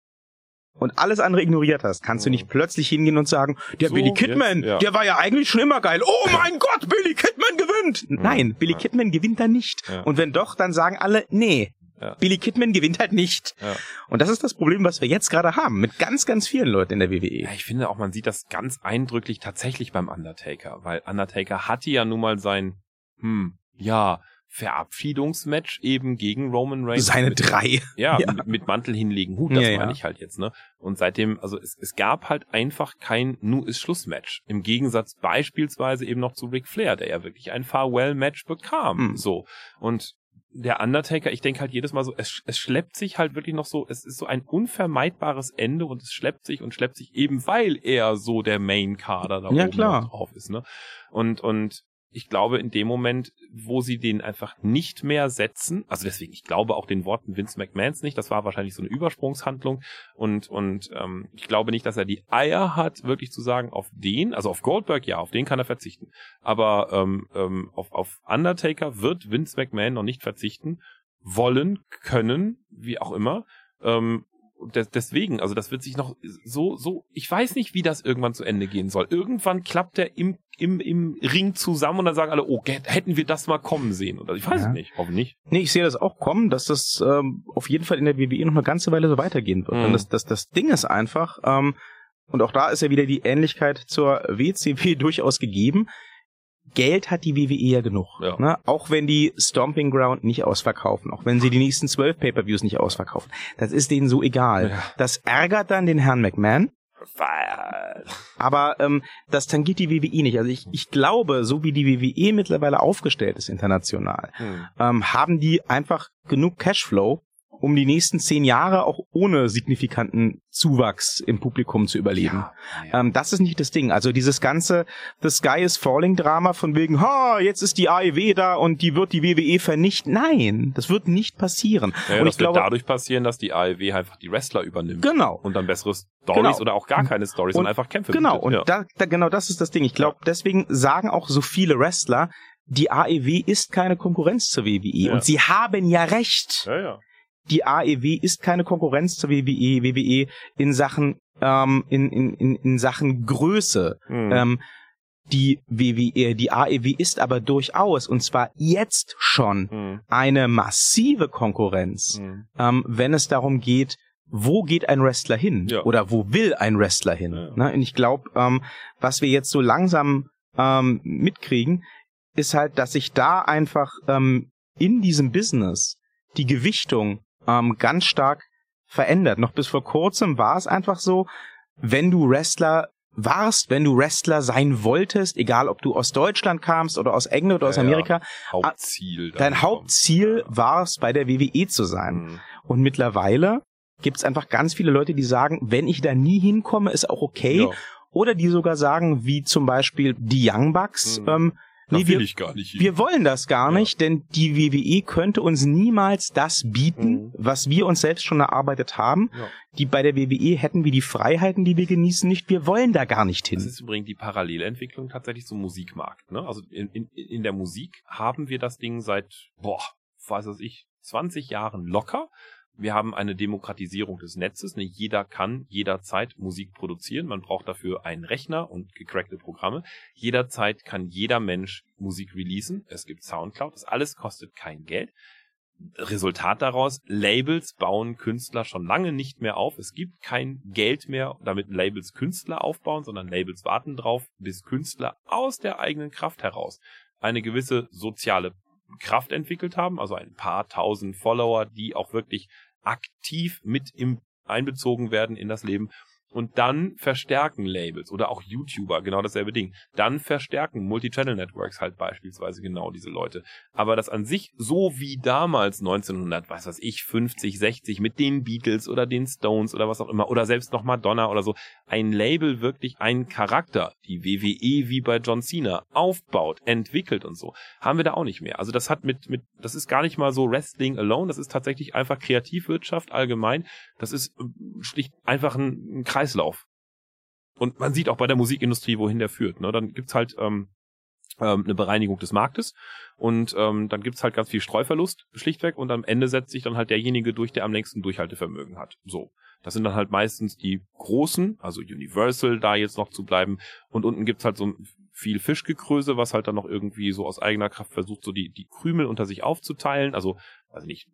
und alles andere ignoriert hast, kannst du Mhm. nicht plötzlich hingehen und sagen, der So, Billy Kidman, jetzt, ja. der war ja eigentlich schon immer geil. Oh mein Gott, Billy Kidman gewinnt. Nein, Billy Ja. Kidman gewinnt da nicht. Ja. Und wenn doch, dann sagen alle, nee, Ja. Billy Kidman gewinnt halt nicht. Ja. Und das ist das Problem, was wir jetzt gerade haben, mit ganz, ganz vielen Leuten in der. WWE. Ja, ich finde auch, man sieht das ganz eindrücklich tatsächlich beim Undertaker, weil Undertaker hatte ja nun mal sein, hm, ja, Verabschiedungsmatch eben gegen Roman Reigns. Seine mit, drei. Ja, Ja. Mit, mit Mantel hinlegen, Hut, das Ja, meine ich halt jetzt, ne? Und seitdem, also es, es gab halt einfach kein Nu ist Schluss-Match. Im Gegensatz beispielsweise eben noch zu Ric Flair, der ja wirklich ein Farewell-Match bekam. Hm. So. Und der Undertaker, ich denke halt jedes Mal so, es, es schleppt sich halt wirklich noch so, es ist so ein unvermeidbares Ende und es schleppt sich und schleppt sich eben, weil er so der Main-Kader da Ja, oben klar. drauf ist, ne? Und, und ich glaube, in dem Moment, wo sie den einfach nicht mehr setzen, also deswegen, ich glaube auch den Worten Vince McMahons nicht, das war wahrscheinlich so eine Übersprungshandlung und, und ähm, ich glaube nicht, dass er die Eier hat, wirklich zu sagen, auf den, also auf Goldberg, ja, auf den kann er verzichten, aber ähm, ähm, auf, auf Undertaker wird Vince McMahon noch nicht verzichten, wollen, können, wie auch immer, ähm, deswegen, also das wird sich noch so, so, ich weiß nicht, wie das irgendwann zu Ende gehen soll. Irgendwann klappt er im, im, im Ring zusammen und dann sagen alle, oh, hätten wir das mal kommen sehen. Oder ich weiß Ja. es nicht, hoffentlich. Nee, ich sehe das auch kommen, dass das ähm, auf jeden Fall in der WWE noch eine ganze Weile so weitergehen wird. Mhm. Und das, das, das Ding ist einfach, ähm, und auch da ist ja wieder die Ähnlichkeit zur WCW durchaus gegeben. Geld hat die WWE ja genug. Ja. Ne? Auch wenn die Stomping Ground nicht ausverkaufen, auch wenn sie die nächsten zwölf Pay-Per-Views nicht ausverkaufen. Das ist denen so egal. Ja. Das ärgert dann den Herrn McMahon, aber ähm, das tangiert die WWE nicht. Also ich, ich glaube, so wie die WWE mittlerweile aufgestellt ist international, Hm. ähm, haben die einfach genug Cashflow, um die nächsten zehn Jahre auch ohne signifikanten Zuwachs im Publikum zu überleben. Ja, ja. Ähm, das ist nicht das Ding. Also dieses ganze The Sky is Falling Drama von wegen, ha, jetzt ist die AEW da und die wird die WWE vernichten. Nein, das wird nicht passieren. Ja, und das ich wird glaube, dadurch passieren, dass die AEW einfach die Wrestler übernimmt. genau. Und dann bessere Stories Genau. oder auch gar keine Stories Und- und einfach Kämpfe Genau, bietet. und ja. da, da, genau das ist das Ding. Ich glaube, deswegen sagen auch so viele Wrestler, die AEW ist keine Konkurrenz zur WWE. Und sie haben ja recht. ja, ja. Die AEW ist keine Konkurrenz zur WWE, WWE in Sachen, ähm, in, in, in, in Sachen Größe. Hm. Ähm, Die WWE, die AEW ist aber durchaus, und zwar jetzt schon, Mhm. eine massive Konkurrenz, Mhm. ähm, wenn es darum geht, wo geht ein Wrestler hin Ja. oder wo will ein Wrestler hin. Ja. Ne? Und ich glaube, ähm, was wir jetzt so langsam ähm, mitkriegen, ist halt, dass sich da einfach ähm, in diesem Business die Gewichtung ähm, ganz stark verändert. Noch bis vor kurzem war es einfach so, wenn du Wrestler warst, wenn du Wrestler sein wolltest, egal ob du aus Deutschland kamst oder aus England oder aus Ja, ja. Amerika, Hauptziel. dein Hauptziel kommt. war es, bei der WWE zu sein. Mhm. Und mittlerweile gibt es einfach ganz viele Leute, die sagen, wenn ich da nie hinkomme, ist auch okay. Ja, Oder die sogar sagen, wie zum Beispiel die Young Bucks, Mhm. ähm, nee, will wir, ich gar nicht wir wollen das gar Ja. nicht, denn die WWE könnte uns niemals das bieten, Mhm. was wir uns selbst schon erarbeitet haben. Ja. Die bei der WWE hätten wir die Freiheiten, die wir genießen, nicht. Wir wollen da gar nicht Das hin. ist übrigens die Parallelentwicklung tatsächlich zum Musikmarkt. Ne? Also in, in, in der Musik haben wir das Ding seit, boah, weiß was ich, 20 Jahren locker. Wir haben eine Demokratisierung des Netzes. Ne? Jeder kann jederzeit Musik produzieren. Man braucht dafür einen Rechner und gecrackte Programme. Jederzeit kann jeder Mensch Musik releasen. Es gibt Soundcloud. Das alles kostet kein Geld. Resultat daraus, Labels bauen Künstler schon lange nicht mehr auf. Es gibt kein Geld mehr, damit Labels Künstler aufbauen, sondern Labels warten drauf, bis Künstler aus der eigenen Kraft heraus eine gewisse soziale Kraft entwickelt haben, also ein paar tausend Follower, die auch wirklich aktiv mit im, einbezogen werden in das Leben. Und dann verstärken Labels oder auch YouTuber genau dasselbe Ding. Dann verstärken Multichannel-Networks halt beispielsweise genau diese Leute. Aber das an sich so wie damals 1900, was weiß ich, 50, 60 mit den Beatles oder den Stones oder was auch immer oder selbst noch Madonna oder so, ein Label wirklich einen Charakter, die WWE wie bei John Cena aufbaut, entwickelt und so, haben wir da auch nicht mehr. Also das hat mit mit das ist gar nicht mal so Wrestling alone, das ist tatsächlich einfach Kreativwirtschaft allgemein. Das ist ähm, schlicht einfach ein, ein Kreislauf. Und man sieht auch bei der Musikindustrie, wohin der führt. Ne? Dann gibt's halt ähm, ähm, eine Bereinigung des Marktes und ähm, dann gibt's halt ganz viel Streuverlust schlichtweg und am Ende setzt sich dann halt derjenige durch, der am längsten Durchhaltevermögen hat. So. Das sind dann halt meistens die großen, also Universal da jetzt noch zu bleiben und unten gibt's halt so viel Fischgekröse, was halt dann noch irgendwie so aus eigener Kraft versucht, so die, die Krümel unter sich aufzuteilen. Also, also nicht,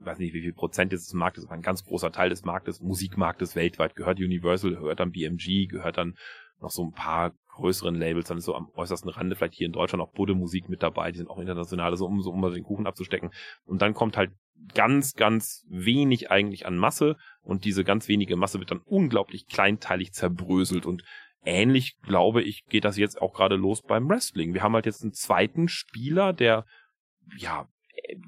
weiß nicht, wie viel Prozent des Marktes, aber ein ganz großer Teil des Marktes, Musikmarktes weltweit gehört Universal, gehört dann BMG, gehört dann noch so ein paar größeren Labels, dann ist so am äußersten Rande vielleicht hier in Deutschland auch Budde Musik mit dabei, die sind auch international, so um so um den Kuchen abzustecken. Und dann kommt halt ganz, ganz wenig eigentlich an Masse und diese ganz wenige Masse wird dann unglaublich kleinteilig zerbröselt und ähnlich, glaube ich, geht das jetzt auch gerade los beim Wrestling. Wir haben halt jetzt einen zweiten Spieler, der ja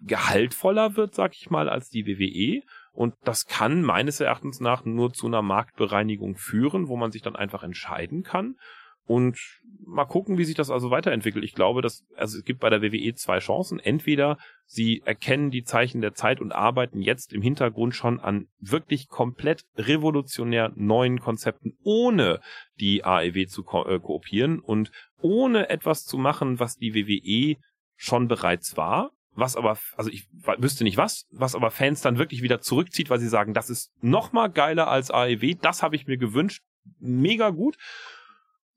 gehaltvoller wird, sag ich mal, als die WWE. Und das kann meines Erachtens nach nur zu einer Marktbereinigung führen, wo man sich dann einfach entscheiden kann. Und mal gucken, wie sich das also weiterentwickelt. Ich glaube, dass, also es gibt bei der WWE zwei Chancen. Entweder sie erkennen die Zeichen der Zeit und arbeiten jetzt im Hintergrund schon an wirklich komplett revolutionär neuen Konzepten, ohne die AEW zu ko äh, kopieren und ohne etwas zu machen, was die WWE schon bereits war. Was aber, also ich wüsste nicht was, was aber Fans dann wirklich wieder zurückzieht, weil sie sagen, das ist noch mal geiler als AEW, das habe ich mir gewünscht, mega gut.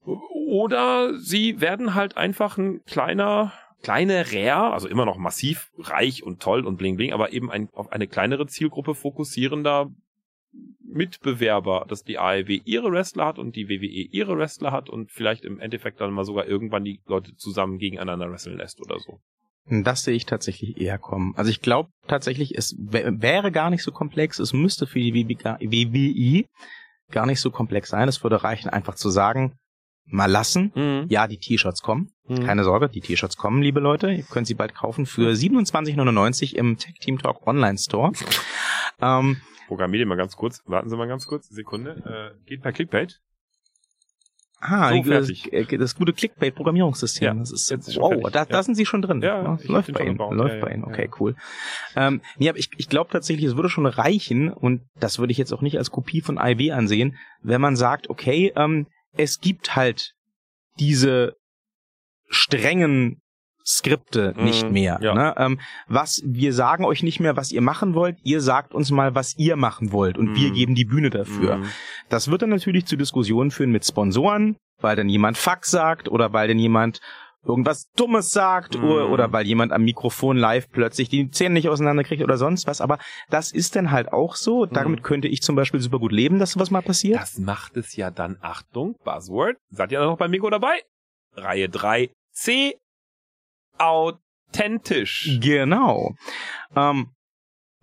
Oder sie werden halt einfach ein kleiner, kleine Rare, also immer noch massiv reich und toll und bling bling, aber eben ein, auf eine kleinere Zielgruppe fokussierender Mitbewerber, dass die AEW ihre Wrestler hat und die WWE ihre Wrestler hat und vielleicht im Endeffekt dann mal sogar irgendwann die Leute zusammen gegeneinander wresteln lässt oder so. Das sehe ich tatsächlich eher kommen. Also ich glaube tatsächlich, es wäre gar nicht so komplex. Es müsste für die WWE gar nicht so komplex sein. Es würde reichen, einfach zu sagen, mal lassen. Mhm. Ja, die T-Shirts kommen. Mhm. Keine Sorge, die T-Shirts kommen, liebe Leute. Ihr könnt sie bald kaufen für 27,99 im Tech Team Talk Online Store. ähm, Programmier den mal ganz kurz. Warten Sie mal ganz kurz. Sekunde. Äh, geht per Clickbait. Ah, So, das, fertig. das gute Clickbait-Programmierungssystem. Ja, das ist jetzt ist wow, fertig, da, ja. da sind Sie schon drin. Ja, Ja, läuft bei Ihnen. Läuft bei Ihnen. Okay, cool. Ähm, nee, aber ich, ich glaube tatsächlich, es würde schon reichen und das würde ich jetzt auch nicht als Kopie von IW ansehen, wenn man sagt, okay, ähm, es gibt halt diese strengen Skripte Mhm, nicht mehr. ja. Ne? Ähm, was wir sagen euch nicht mehr, was ihr machen wollt. Ihr sagt uns mal, was ihr machen wollt und wir Mhm. geben die Bühne dafür. Mhm. Das wird dann natürlich zu Diskussionen führen mit Sponsoren, weil dann jemand Fuck sagt oder weil dann jemand irgendwas Dummes sagt Mhm. oder, oder weil jemand am Mikrofon live plötzlich die Zähne nicht auseinanderkriegt oder sonst was. Aber das ist dann halt auch so. Damit könnte ich zum Beispiel super gut leben, dass sowas mal passiert. Das macht es ja dann, Achtung, Buzzword, seid ihr noch beim Mikro dabei? Reihe 3, C, authentisch. Genau. Ähm,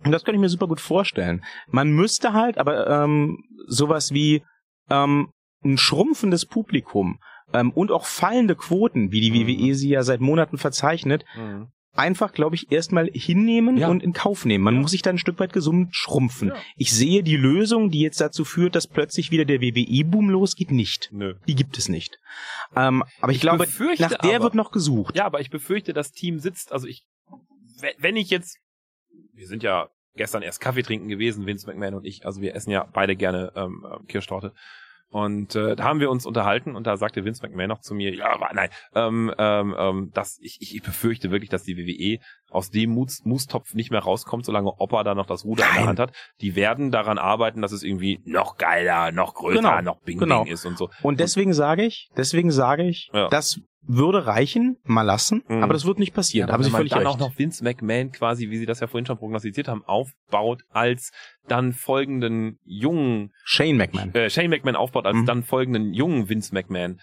das könnte ich mir super gut vorstellen. Man müsste halt, aber ähm, sowas wie ähm, ein schrumpfendes Publikum ähm, und auch fallende Quoten, wie die. WWE sie ja seit Monaten verzeichnet, Mhm. Einfach, glaube ich, erstmal hinnehmen Ja. und in Kauf nehmen. Man Ja. muss sich dann ein Stück weit gesund schrumpfen. Ja. Ich sehe die Lösung, die jetzt dazu führt, dass plötzlich wieder der WWE-Boom losgeht, nicht. Nö. Die gibt es nicht. Ähm, aber ich, Ich glaube, nach der aber- wird noch gesucht. Ja, aber ich befürchte, das Team sitzt, also ich, we- wenn ich jetzt, wir sind ja gestern erst Kaffee trinken gewesen, Vince McMahon und ich, also wir essen ja beide gerne ähm, äh, Kirschtorte. Und äh, da haben wir uns unterhalten und da sagte Vince McMahon noch zu mir, ja, aber nein, ähm, ähm, ähm, dass ich, ich, befürchte wirklich, dass die WWE aus dem Mus Mustopf nicht mehr rauskommt, solange Opa da noch das Ruder in der Nein. Hand hat. Die werden daran arbeiten, dass es irgendwie noch geiler, noch größer, Genau, noch Bing genau. Bing ist und so. Und deswegen sage ich, deswegen sage ich, Ja. das würde reichen, mal lassen, Mhm. aber das wird nicht passieren. da aber haben Sie wenn man völlig dann recht. auch noch Vince McMahon quasi, wie Sie das ja vorhin schon prognostiziert haben, aufbaut als dann folgenden jungen Shane McMahon. äh, Shane McMahon aufbaut als Mhm. dann folgenden jungen Vince McMahon,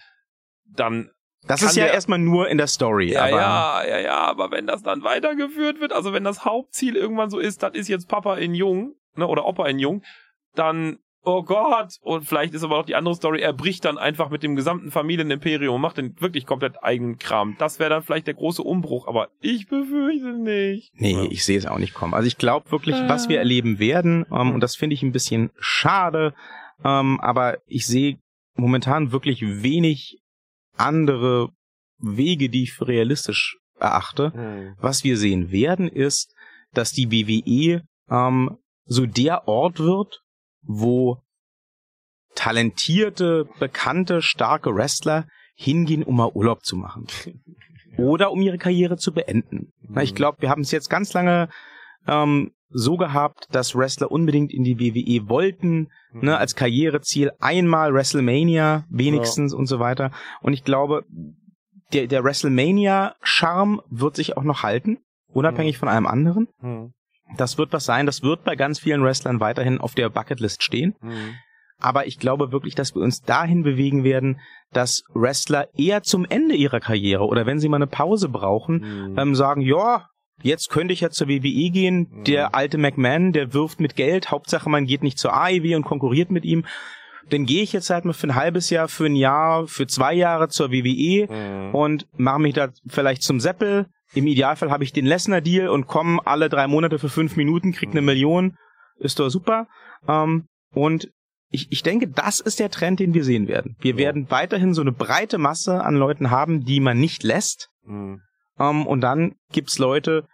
dann Das ist ja der- erstmal nur in der Story. ja aber ja ja ja, aber wenn das dann weitergeführt wird, also wenn das Hauptziel irgendwann so ist, das ist jetzt Papa in jung, ne oder Opa in jung, dann Oh Gott! Und vielleicht ist aber auch die andere Story, er bricht dann einfach mit dem gesamten Familienimperium und macht den wirklich komplett eigenen Kram. Das wäre dann vielleicht der große Umbruch, aber ich befürchte nicht. Nee, Ja. ich sehe es auch nicht kommen. Also ich glaube wirklich, Äh. was wir erleben werden, ähm, und das finde ich ein bisschen schade, ähm, aber ich sehe momentan wirklich wenig andere Wege, die ich für realistisch erachte. Hm. Was wir sehen werden, ist, dass die WWE ähm, so der Ort wird, wo talentierte, bekannte, starke Wrestler hingehen, um mal Urlaub zu machen. Oder um ihre Karriere zu beenden. Na, ich glaube, wir haben es jetzt ganz lange ähm, so gehabt, dass Wrestler unbedingt in die WWE wollten, Mhm. ne, als Karriereziel einmal WrestleMania wenigstens und so weiter. Und ich glaube, der, der WrestleMania-Charme wird sich auch noch halten, unabhängig von allem anderen. Hm. Das wird was sein, das wird bei ganz vielen Wrestlern weiterhin auf der Bucketlist stehen. Hm. Aber ich glaube wirklich, dass wir uns dahin bewegen werden, dass Wrestler eher zum Ende ihrer Karriere oder wenn sie mal eine Pause brauchen, Hm. ähm, sagen, ja, jetzt könnte ich ja zur WWE gehen. Mhm. Der alte McMahon, der wirft mit Geld. Hauptsache, man geht nicht zur AEW und konkurriert mit ihm. Dann gehe ich jetzt halt mal für ein halbes Jahr, für ein Jahr, für zwei Jahre zur WWE Hm. und mache mich da vielleicht zum Seppel. Im Idealfall habe ich den Lesnar-Deal und komme alle drei Monate für fünf Minuten, krieg eine Mhm. Million. Ist doch super. Ähm, und ich, ich denke, das ist der Trend, den wir sehen werden. Wir Ja. werden weiterhin so eine breite Masse an Leuten haben, die man nicht lässt. Hm. Ähm, und dann gibt's Leute,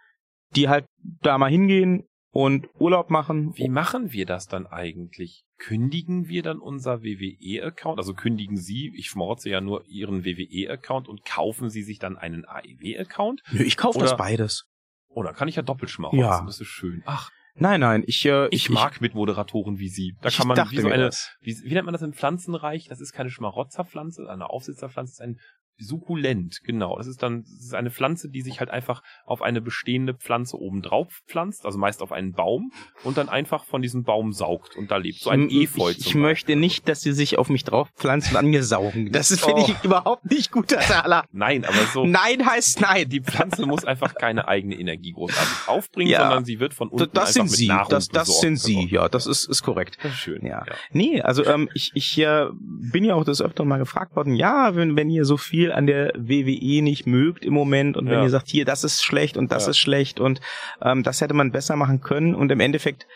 die halt da mal hingehen und Urlaub machen. Wie machen wir das dann eigentlich? Kündigen wir dann unser WWE-Account? Also kündigen Sie, ich schmorze ja nur Ihren WWE-Account und kaufen Sie sich dann einen AEW-Account? Nö, ich kaufe das beides. Oder kann ich ja doppelt schmauchen? Ja. Das ist schön. Ach, Nein, nein, ich, äh, ich, mag Mitmoderatoren wie Sie. Da ich kann man wie so eine, wie, wie nennt man das im Pflanzenreich? Das ist keine Schmarotzerpflanze, eine Aufsitzerpflanze, das ist ein Sukkulent, genau. Das ist dann das ist eine Pflanze, die sich halt einfach auf eine bestehende Pflanze oben drauf pflanzt, also meist auf einen Baum und dann einfach von diesem Baum saugt und da lebt. So ein Efeu ich, ich möchte nicht, dass sie sich auf mich draufpflanzen und an mir saugen. Das ist, finde Oh. ich überhaupt nicht gut, Thaler. Nein, aber so. Nein heißt nein. Die Pflanze muss einfach keine eigene Energie großartig aufbringen, Ja. sondern sie wird von unten das einfach sind mit sie. Nahrung Das, das besorgt. sind sie. versorgt. Ja, das ist, ist korrekt. Das ist schön. Ja. Nee, also ähm, ich, ich äh, bin ja auch des Öfteren mal gefragt worden, ja, wenn, wenn ihr so viel an der WWE nicht mögt im Moment und wenn Ja. ihr sagt, hier, das ist schlecht und das Ja. ist schlecht und ähm, das hätte man besser machen können und im Endeffekt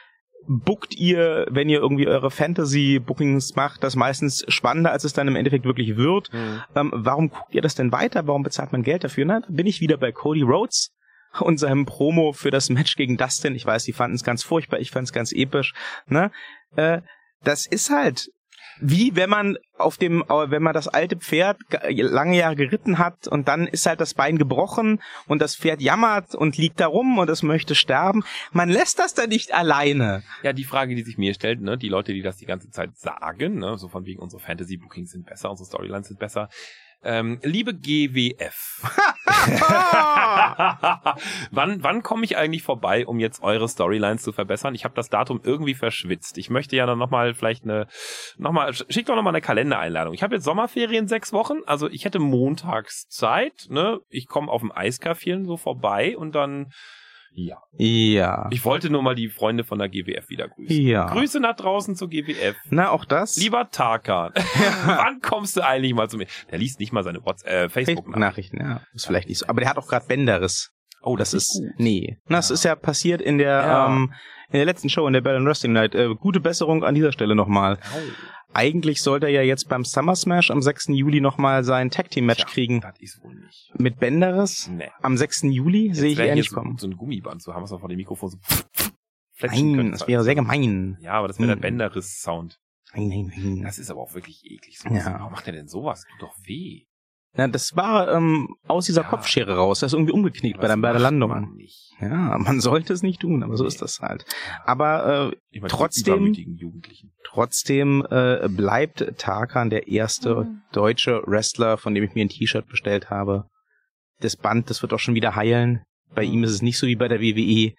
bookt ihr, wenn ihr irgendwie eure Fantasy-Bookings macht, das meistens spannender, als es dann im Endeffekt wirklich wird. Hm. Ähm, warum guckt ihr das denn weiter? Warum bezahlt man Geld dafür? Na, bin ich wieder bei Cody Rhodes und seinem Promo für das Match gegen Dustin. Ich weiß, die fanden es ganz furchtbar, ich fand es ganz episch. Ne? Äh, das ist halt wie wenn man auf dem, äh, wenn man das alte Pferd ge- lange Jahre geritten hat und dann ist halt das Bein gebrochen und das Pferd jammert und liegt da rum und es möchte sterben. Man lässt das da nicht alleine. Ja, die Frage, die sich mir stellt, ne, die Leute, die das die ganze Zeit sagen, ne, so von wegen unsere Fantasy-Bookings sind besser, unsere Storylines sind besser. Ähm, liebe GWF, wann, wann komme ich eigentlich vorbei, um jetzt eure Storylines zu verbessern? Ich habe das Datum irgendwie verschwitzt. Ich möchte ja dann nochmal vielleicht eine, nochmal, schick doch nochmal eine Kalendereinladung. Ich habe jetzt Sommerferien sechs Wochen, also ich hätte montags Zeit, ne? Ich komme auf dem Eiskaffee so vorbei und dann, ja. Ja. Ich wollte nur mal die Freunde von der GWF wieder grüßen. Ja. Grüße nach draußen zur GWF. Na, auch das. Lieber Tarkan, wann kommst du eigentlich mal zu mir? Der liest nicht mal seine äh, Facebook-Nachrichten. Ja. Ist vielleicht nicht so. Aber der hat auch gerade Bänderriss. Oh, Das ist, gut. nee. Na, Das ist ja passiert in der, Ja. ähm, in der letzten Show, in der Bell and Wrestling Night. Äh, gute Besserung an dieser Stelle nochmal. Au. Eigentlich sollte er ja jetzt beim Summer Smash am 6. Juli nochmal sein Tag Team Match Tja, kriegen. Das ist wohl nicht. Mit Benderis. Nee. Am 6. Juli sehe ich eher nicht so, kommen. so ein Gummiband zu haben, was man vor dem Mikrofon so Nein, könnte. das wäre sehr gemein. Ja, aber das wäre der Hm. Bänderriss-Sound. Nein, nein, nein. Das ist aber auch wirklich eklig. So Ja. Warum macht er denn sowas? Tut doch weh. Na, das war ähm, aus dieser Ja. Kupfschere raus. Das ist irgendwie umgeknickt Aber bei der, bei der Landung. Man nicht. Ja, man sollte es nicht tun, aber so Nee. ist das halt. Aber äh, Trotzdem- trotzdem äh, bleibt Tarkan der erste Mhm. deutsche Wrestler, von dem ich mir ein T-Shirt bestellt habe. Das Band, das wird auch schon wieder heilen. Bei Mhm. ihm ist es nicht so wie bei der WWE,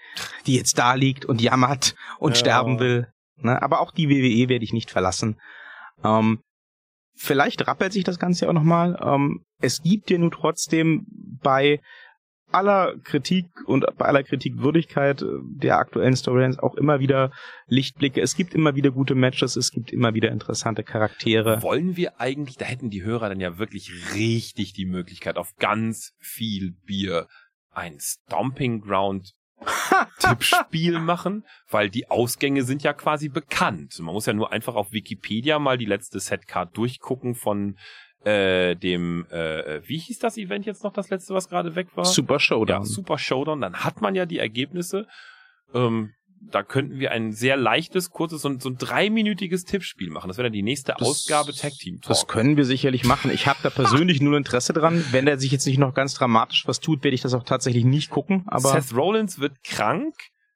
die jetzt da liegt und jammert und Ja. sterben will. Ne? Aber auch die WWE werde ich nicht verlassen. Ähm, vielleicht rappelt sich das Ganze ja auch nochmal. Ähm, es gibt ja nun trotzdem bei aller Kritik und bei aller Kritikwürdigkeit äh, der aktuellen Storylines auch immer wieder Lichtblicke. Es gibt immer wieder gute Matches, es gibt immer wieder interessante Charaktere. Wollen wir eigentlich, da hätten die Hörer dann ja wirklich richtig die Möglichkeit auf ganz viel Bier ein Stomping Ground Tippspiel machen, weil die Ausgänge sind ja quasi bekannt. Man muss ja nur einfach auf Wikipedia mal die letzte Setcard durchgucken von äh, dem, äh, wie hieß das Event jetzt noch, das letzte, was gerade weg war? Super ja, Showdown. Super Showdown, dann hat man ja die Ergebnisse. Ähm, da könnten wir ein sehr leichtes, kurzes, so ein, so ein dreiminütiges Tippspiel machen. Das wäre dann die nächste Das- Ausgabe Tag Team Talk. Das können wir sicherlich machen. Ich habe da persönlich null Interesse dran. Wenn der sich jetzt nicht noch ganz dramatisch was tut, werde ich das auch tatsächlich nicht gucken. Aber Seth Rollins wird krank.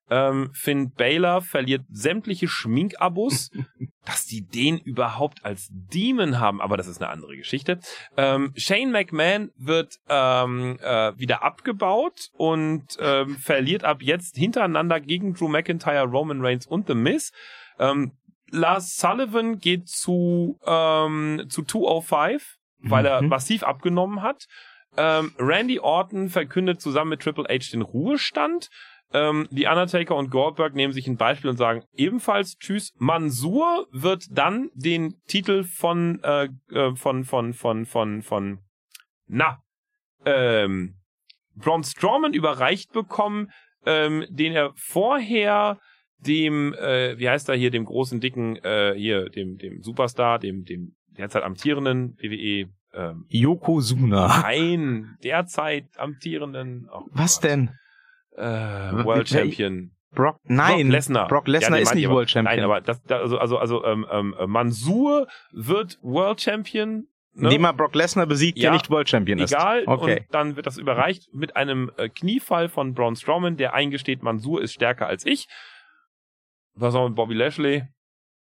Ähm, Finn Baylor verliert sämtliche Schminkabos. dass die den überhaupt als Demon haben, aber das ist eine andere Geschichte. Ähm, Shane McMahon wird ähm, äh, wieder abgebaut und ähm, verliert ab jetzt hintereinander gegen Drew McIntyre, Roman Reigns und The Miz. Ähm, Lars Sullivan geht zu, ähm, zu 205, weil er Mhm. massiv abgenommen hat. Ähm, Randy Orton verkündet zusammen mit Triple H den Ruhestand. Ähm, die Undertaker und Goldberg nehmen sich ein Beispiel und sagen ebenfalls Tschüss. Mansur wird dann den Titel von äh, äh, von von von von von na ähm, Braun Strowman überreicht bekommen, ähm, den er vorher dem äh, wie heißt er hier dem großen dicken äh, hier dem dem Superstar dem dem derzeit amtierenden WWE ähm, Yokozuna. ein derzeit amtierenden oh Was denn? Äh, World Champion Brock? Nein. Brock Lesnar. Brock Lesnar Ja, ist nicht ich aber- World Champion. Nein, aber das, da, also, also, also ähm, ähm, Mansur wird World Champion. Ne? Indem er Brock Lesnar besiegt, Ja, der nicht World Champion ist. Egal. Okay. Und dann wird das überreicht mit einem äh, Kniefall von Braun Strowman, der eingesteht, Mansur ist stärker als ich. Was auch mit Bobby Lashley?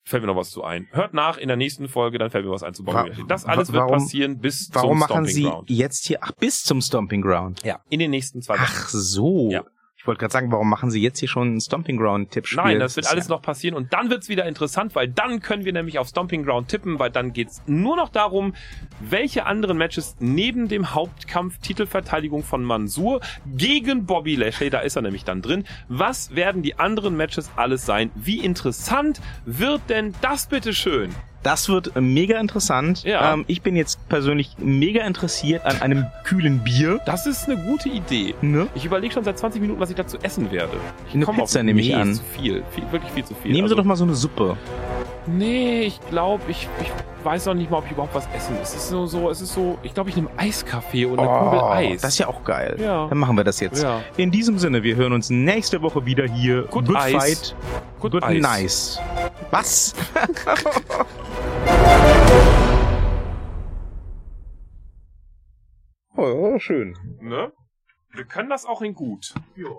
Fällt mir noch was zu ein. Hört nach in der nächsten Folge, dann fällt mir was ein zu Bobby Wa- Lashley. Das alles wa- wird warum- passieren bis Warum zum machen Stomping Sie Ground. jetzt hier, ach, bis zum Stomping Ground? Ja, in den nächsten zwei Wochen. Ach so. Ja. Ich wollte gerade sagen, warum machen Sie jetzt hier schon ein Stomping Ground Tippspiel? Nein, das wird alles noch passieren und dann wird's wieder interessant, weil dann können wir nämlich auf Stomping Ground tippen, weil dann geht's nur noch darum, welche anderen Matches neben dem Hauptkampf Titelverteidigung von Mansur gegen Bobby Lashley, da ist er nämlich dann drin, was werden die anderen Matches alles sein? Wie interessant wird denn das bitteschön? Das wird mega interessant. Ja. Ähm, ich bin jetzt persönlich mega interessiert an einem kühlen Bier. Das ist eine gute Idee. Ne? Ich überlege schon seit 20 Minuten, was ich dazu essen werde. Ich Eine komm Pizza auf, nehme ich nee, an. Zu viel, viel, wirklich viel zu viel. Nehmen Also- Sie doch mal so eine Suppe. Nee, ich glaube, ich, ich weiß noch nicht mal, ob ich überhaupt was essen. Es ist so, so es ist so, ich glaube, ich nehme Eiskaffee und eine Kugel Eis. Oh, das ist ja auch geil. Ja. Dann machen wir das jetzt. Ja. In diesem Sinne, wir hören uns nächste Woche wieder hier. Good Good Eis. Fight. Good Good. Nice. Was? Oh, ja, schön. Ne? Wir können das auch in gut. Ja.